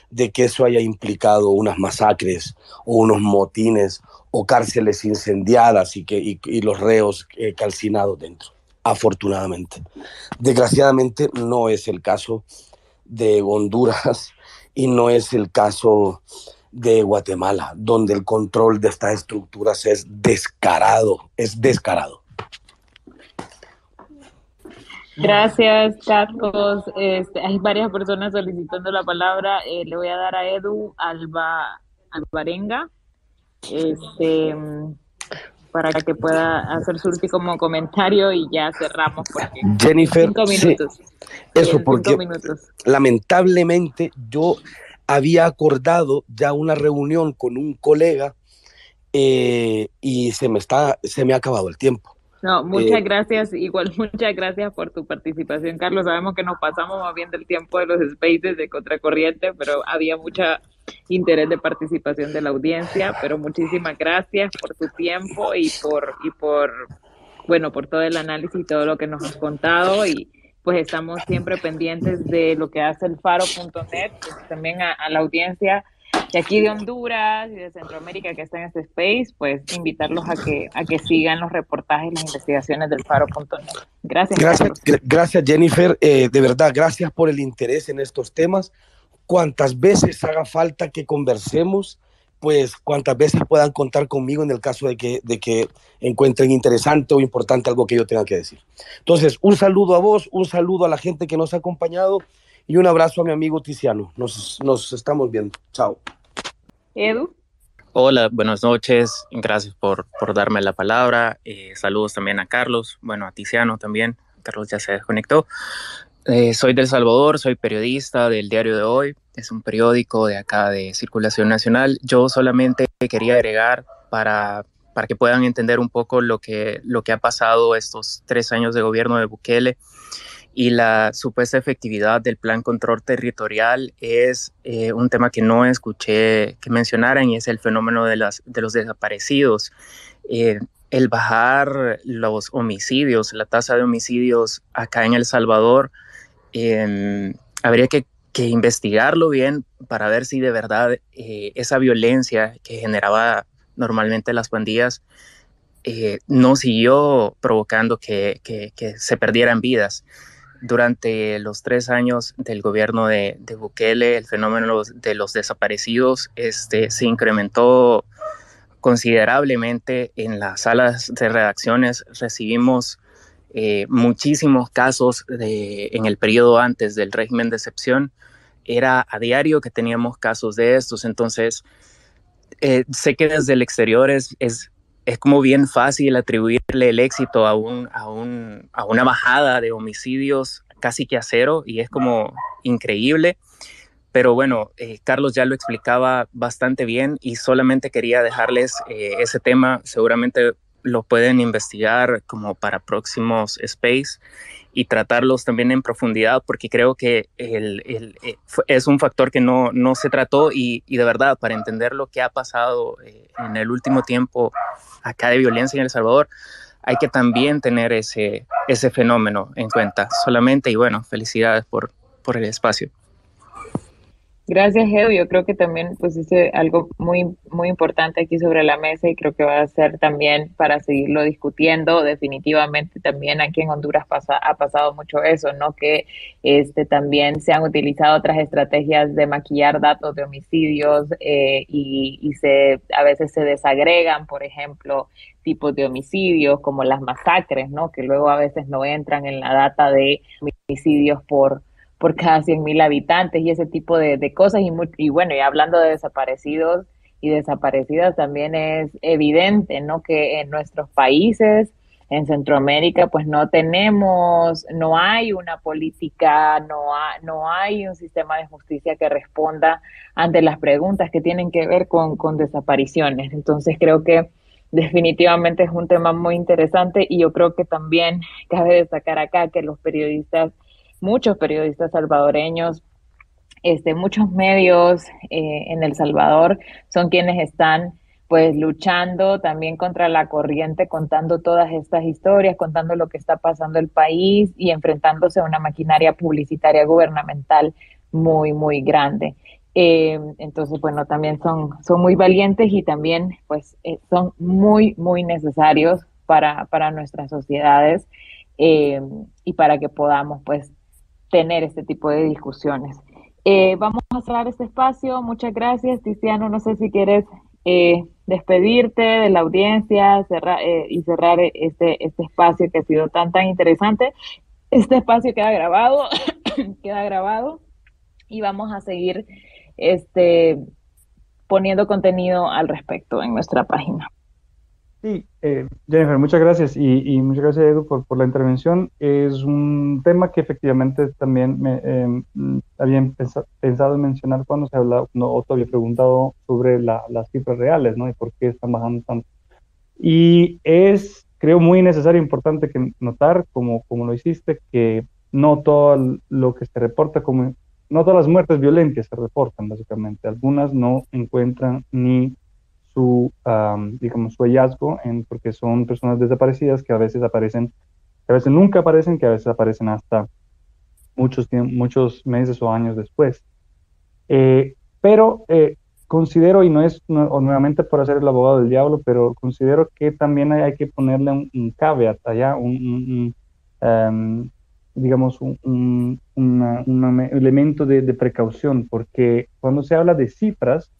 Speaker 2: de que eso haya implicado unas masacres o unos motines o cárceles incendiadas y, que, y, los reos eh, calcinados dentro afortunadamente. Desgraciadamente no es el caso de Honduras y no es el caso de Guatemala, donde el control de estas estructuras es descarado, es descarado.
Speaker 1: Gracias, Carlos. Este, hay varias personas solicitando la palabra. Eh, le voy a dar a Edu Alba Alvarenga. Este, para que pueda hacer su último comentario y ya cerramos. Porque
Speaker 2: Jennifer, cinco minutos. eso porque lamentablemente yo había acordado ya una reunión con un colega eh, y se me está, se me ha acabado el tiempo.
Speaker 1: No, muchas eh, gracias, igual muchas gracias por tu participación, Carlos. Sabemos que nos pasamos más bien del tiempo de los spaces de Contracorriente, pero había mucha interés de participación de la audiencia, pero muchísimas gracias por tu tiempo y por y por bueno, por todo el análisis y todo lo que nos has contado y pues estamos siempre pendientes de lo que hace el faro.net, pues, también a, la audiencia de aquí de Honduras y de Centroamérica que está en este space, pues invitarlos a que, a que sigan los reportajes y las investigaciones del faro.net. Gracias.
Speaker 2: Gracias, gracias Jennifer. Eh, de verdad, gracias por el interés en estos temas. Cuantas veces haga falta que conversemos, pues cuantas veces puedan contar conmigo en el caso de que, de que encuentren interesante o importante algo que yo tenga que decir. Entonces, un saludo a vos, un saludo a la gente que nos ha acompañado y un abrazo a mi amigo Tiziano. Nos, nos estamos viendo. Chao.
Speaker 1: Edu.
Speaker 7: Hola, buenas noches. Gracias por, por darme la palabra. Eh, saludos también a Carlos, bueno, a Tiziano también. Carlos ya se desconectó. Eh, soy del Salvador, soy periodista del Diario de Hoy, es un periódico de acá de circulación nacional. Yo solamente quería agregar para, para que puedan entender un poco lo que, lo que ha pasado estos tres años de gobierno de Bukele y la supuesta efectividad del plan control territorial es eh, un tema que no escuché que mencionaran y es el fenómeno de, las, de los desaparecidos. Eh, el bajar los homicidios, la tasa de homicidios acá en El Salvador, Em, habría que, investigarlo bien para ver si de verdad eh, esa violencia que generaba normalmente las pandillas no siguió provocando que, se perdieran vidas. Durante los tres años del gobierno de, Bukele, el fenómeno de los desaparecidos este, se incrementó considerablemente en las salas de redacciones. Recibimos eh, muchísimos casos de, en el periodo antes del régimen de excepción. Era a diario que teníamos casos de estos, entonces eh, sé que desde el exterior es, es, como bien fácil atribuirle el éxito a, un, a, un, a una bajada de homicidios casi que a cero y es como increíble. Pero bueno, eh, Carlos ya lo explicaba bastante bien y solamente quería dejarles ese tema. Seguramente lo pueden investigar como para próximos space y tratarlos también en profundidad porque creo que el, el, eh, es un factor que no, no se trató y, y, de verdad para entender lo que ha pasado eh, en el último tiempo acá de violencia en El Salvador hay que también tener ese, ese fenómeno en cuenta solamente y bueno, felicidades por, por el espacio.
Speaker 1: Gracias, Edu. Yo creo que también pusiste algo muy, muy importante aquí sobre la mesa y creo que va a ser también para seguirlo discutiendo. Definitivamente también aquí en Honduras pasa, ha pasado mucho eso, ¿no? Que este, también se han utilizado otras estrategias de maquillar datos de homicidios eh, y, y se, a veces se desagregan, por ejemplo, tipos de homicidios como las masacres, ¿no? Que luego a veces no entran en la data de homicidios por por cada 100.000 habitantes y ese tipo de, cosas. Y, y bueno, y hablando de desaparecidos y desaparecidas, también es evidente, ¿no? Que en nuestros países, en Centroamérica, pues no tenemos, no hay una política, no, no hay un sistema de justicia que responda ante las preguntas que tienen que ver con, con desapariciones. Entonces creo que definitivamente es un tema muy interesante y yo creo que también cabe destacar acá que los periodistas muchos periodistas salvadoreños, este, muchos medios eh, en El Salvador son quienes están pues luchando también contra la corriente, contando todas estas historias, contando lo que está pasando el país y enfrentándose a una maquinaria publicitaria gubernamental muy, muy grande. Eh, entonces, bueno, también son, son muy valientes y también pues eh, son muy, muy necesarios para, para nuestras sociedades y para que podamos pues tener este tipo de discusiones. Eh, vamos a cerrar este espacio. Muchas gracias, Tiziano. No sé si quieres eh, despedirte de la audiencia eh, y cerrar este, este espacio que ha sido tan, tan interesante. Este espacio queda grabado, queda grabado y vamos a seguir este, poniendo contenido al respecto en nuestra página.
Speaker 3: Sí, eh, Jennifer, muchas gracias y, muchas gracias Edu por, la intervención. Es un tema que efectivamente también me eh, había pensado en mencionar cuando se hablaba, no, Otto había preguntado sobre las cifras reales, ¿no? Y por qué están bajando tanto. Y es creo muy necesario, importante que notar, como, como lo hiciste, que no todo lo que se reporta como, no todas las muertes violentas se reportan, básicamente. Algunas no encuentran ni su, digamos, su hallazgo, en, porque son personas desaparecidas que a veces aparecen, que a veces nunca aparecen, que a veces aparecen hasta muchos, muchos meses o años después. Eh, pero eh, considero, y no es nuevamente por hacer el abogado del diablo, pero considero que también hay, que ponerle un, caveat allá, un, em, digamos, un, elemento de, precaución, porque cuando se habla de cifras,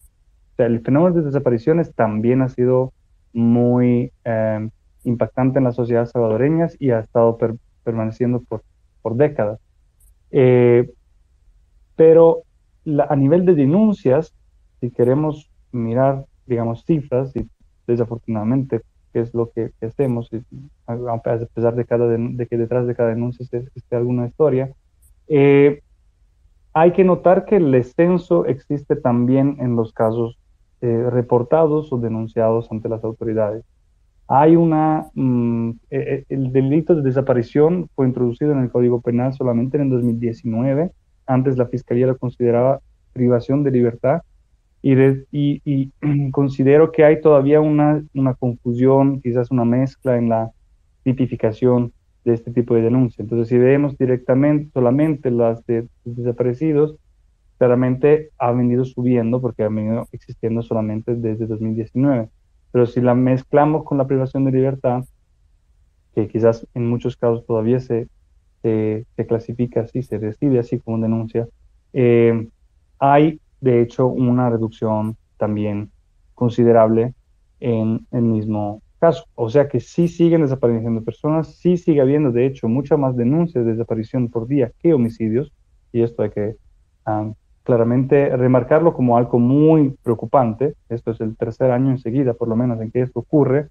Speaker 3: el fenómeno de desapariciones también ha sido muy em, impactante en las sociedades salvadoreñas y ha estado permaneciendo por, por décadas. Eh, pero a nivel de denuncias, si queremos mirar, digamos, cifras, y desafortunadamente, qué es lo que, hacemos, a pesar de, cada de, que detrás de cada denuncia esté, alguna historia, eh, hay que notar que el descenso existe también en los casos eh, reportados o denunciados ante las autoridades. Hay una, mm, eh, el delito de desaparición fue introducido en el Código Penal solamente en el 2019. Antes la Fiscalía lo consideraba privación de libertad y, considero que hay todavía una, una, confusión, quizás una mezcla en la tipificación de este tipo de denuncia. Entonces, si vemos directamente solamente las de desaparecidos, claramente ha venido subiendo porque ha venido existiendo solamente desde 2019. Pero si la mezclamos con la privación de libertad, que quizás en muchos casos todavía se, se, clasifica así, se recibe así como denuncia, eh, hay de hecho una reducción también considerable en el mismo caso. O sea que sí siguen desapareciendo personas, sí sigue habiendo de hecho muchas más denuncias de desaparición por día que homicidios, y esto hay que ah, claramente remarcarlo como algo muy preocupante. Esto es el tercer año enseguida, por lo menos, en que esto ocurre.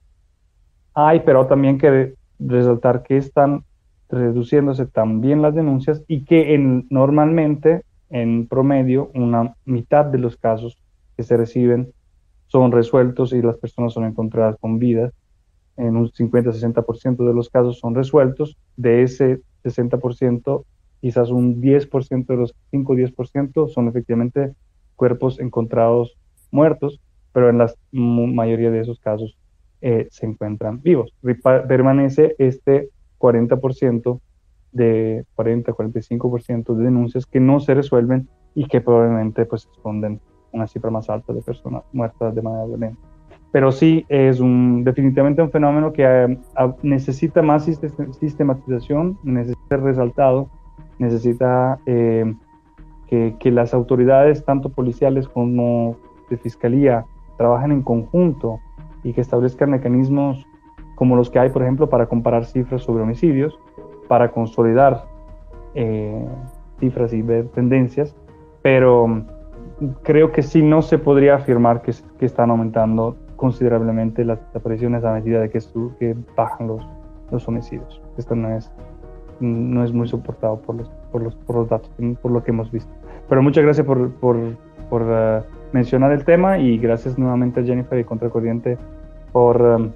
Speaker 3: Hay, pero también que resaltar que están reduciéndose también las denuncias y que en, normalmente en promedio, una mitad de los casos que se reciben son resueltos y las personas son encontradas con vida. En un 50-60% de los casos son resueltos. De ese 60%, quizás un 10% de los 5-10% son efectivamente cuerpos encontrados muertos, pero en la mayoría de esos casos eh, se encuentran vivos. Permanece este 40% de 40-45% de denuncias que no se resuelven y que probablemente pues esconden una cifra más alta de personas muertas de manera violenta. Pero sí es un, definitivamente un fenómeno que eh, necesita más sistematización, necesita ser resaltado, necesita eh, que, que, las autoridades, tanto policiales como de fiscalía, trabajen en conjunto y que establezcan mecanismos como los que hay, por ejemplo, para comparar cifras sobre homicidios, para consolidar eh, cifras y ver tendencias, pero mm, creo que sí no se podría afirmar que, están aumentando considerablemente las desapariciones a medida de que, que bajan los, los homicidios. Esto no es, no es muy soportado por los, por los, por los datos, por lo que hemos visto. Pero muchas gracias por, por, uh, mencionar el tema y gracias nuevamente a Jennifer y Contracorriente por... Um,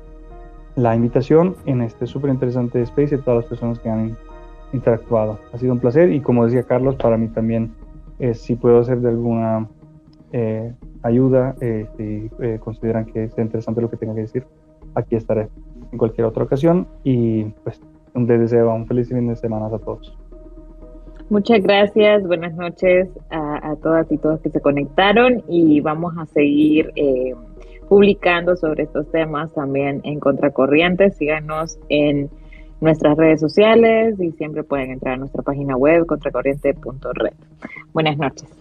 Speaker 3: la invitación en este súper interesante space y todas las personas que han interactuado. Ha sido un placer y como decía Carlos, para mí también, eh, si puedo ser de alguna eh, ayuda, eh, si consideran que es interesante lo que tenga que decir, aquí estaré en cualquier otra ocasión y pues un deseo un feliz fin de semana a todos.
Speaker 1: Muchas gracias, buenas noches a, todas y todos que se conectaron y vamos a seguir publicando sobre estos temas también en Contracorriente. Síganos en nuestras redes sociales y siempre pueden entrar a nuestra página web contracorriente.red. Buenas noches.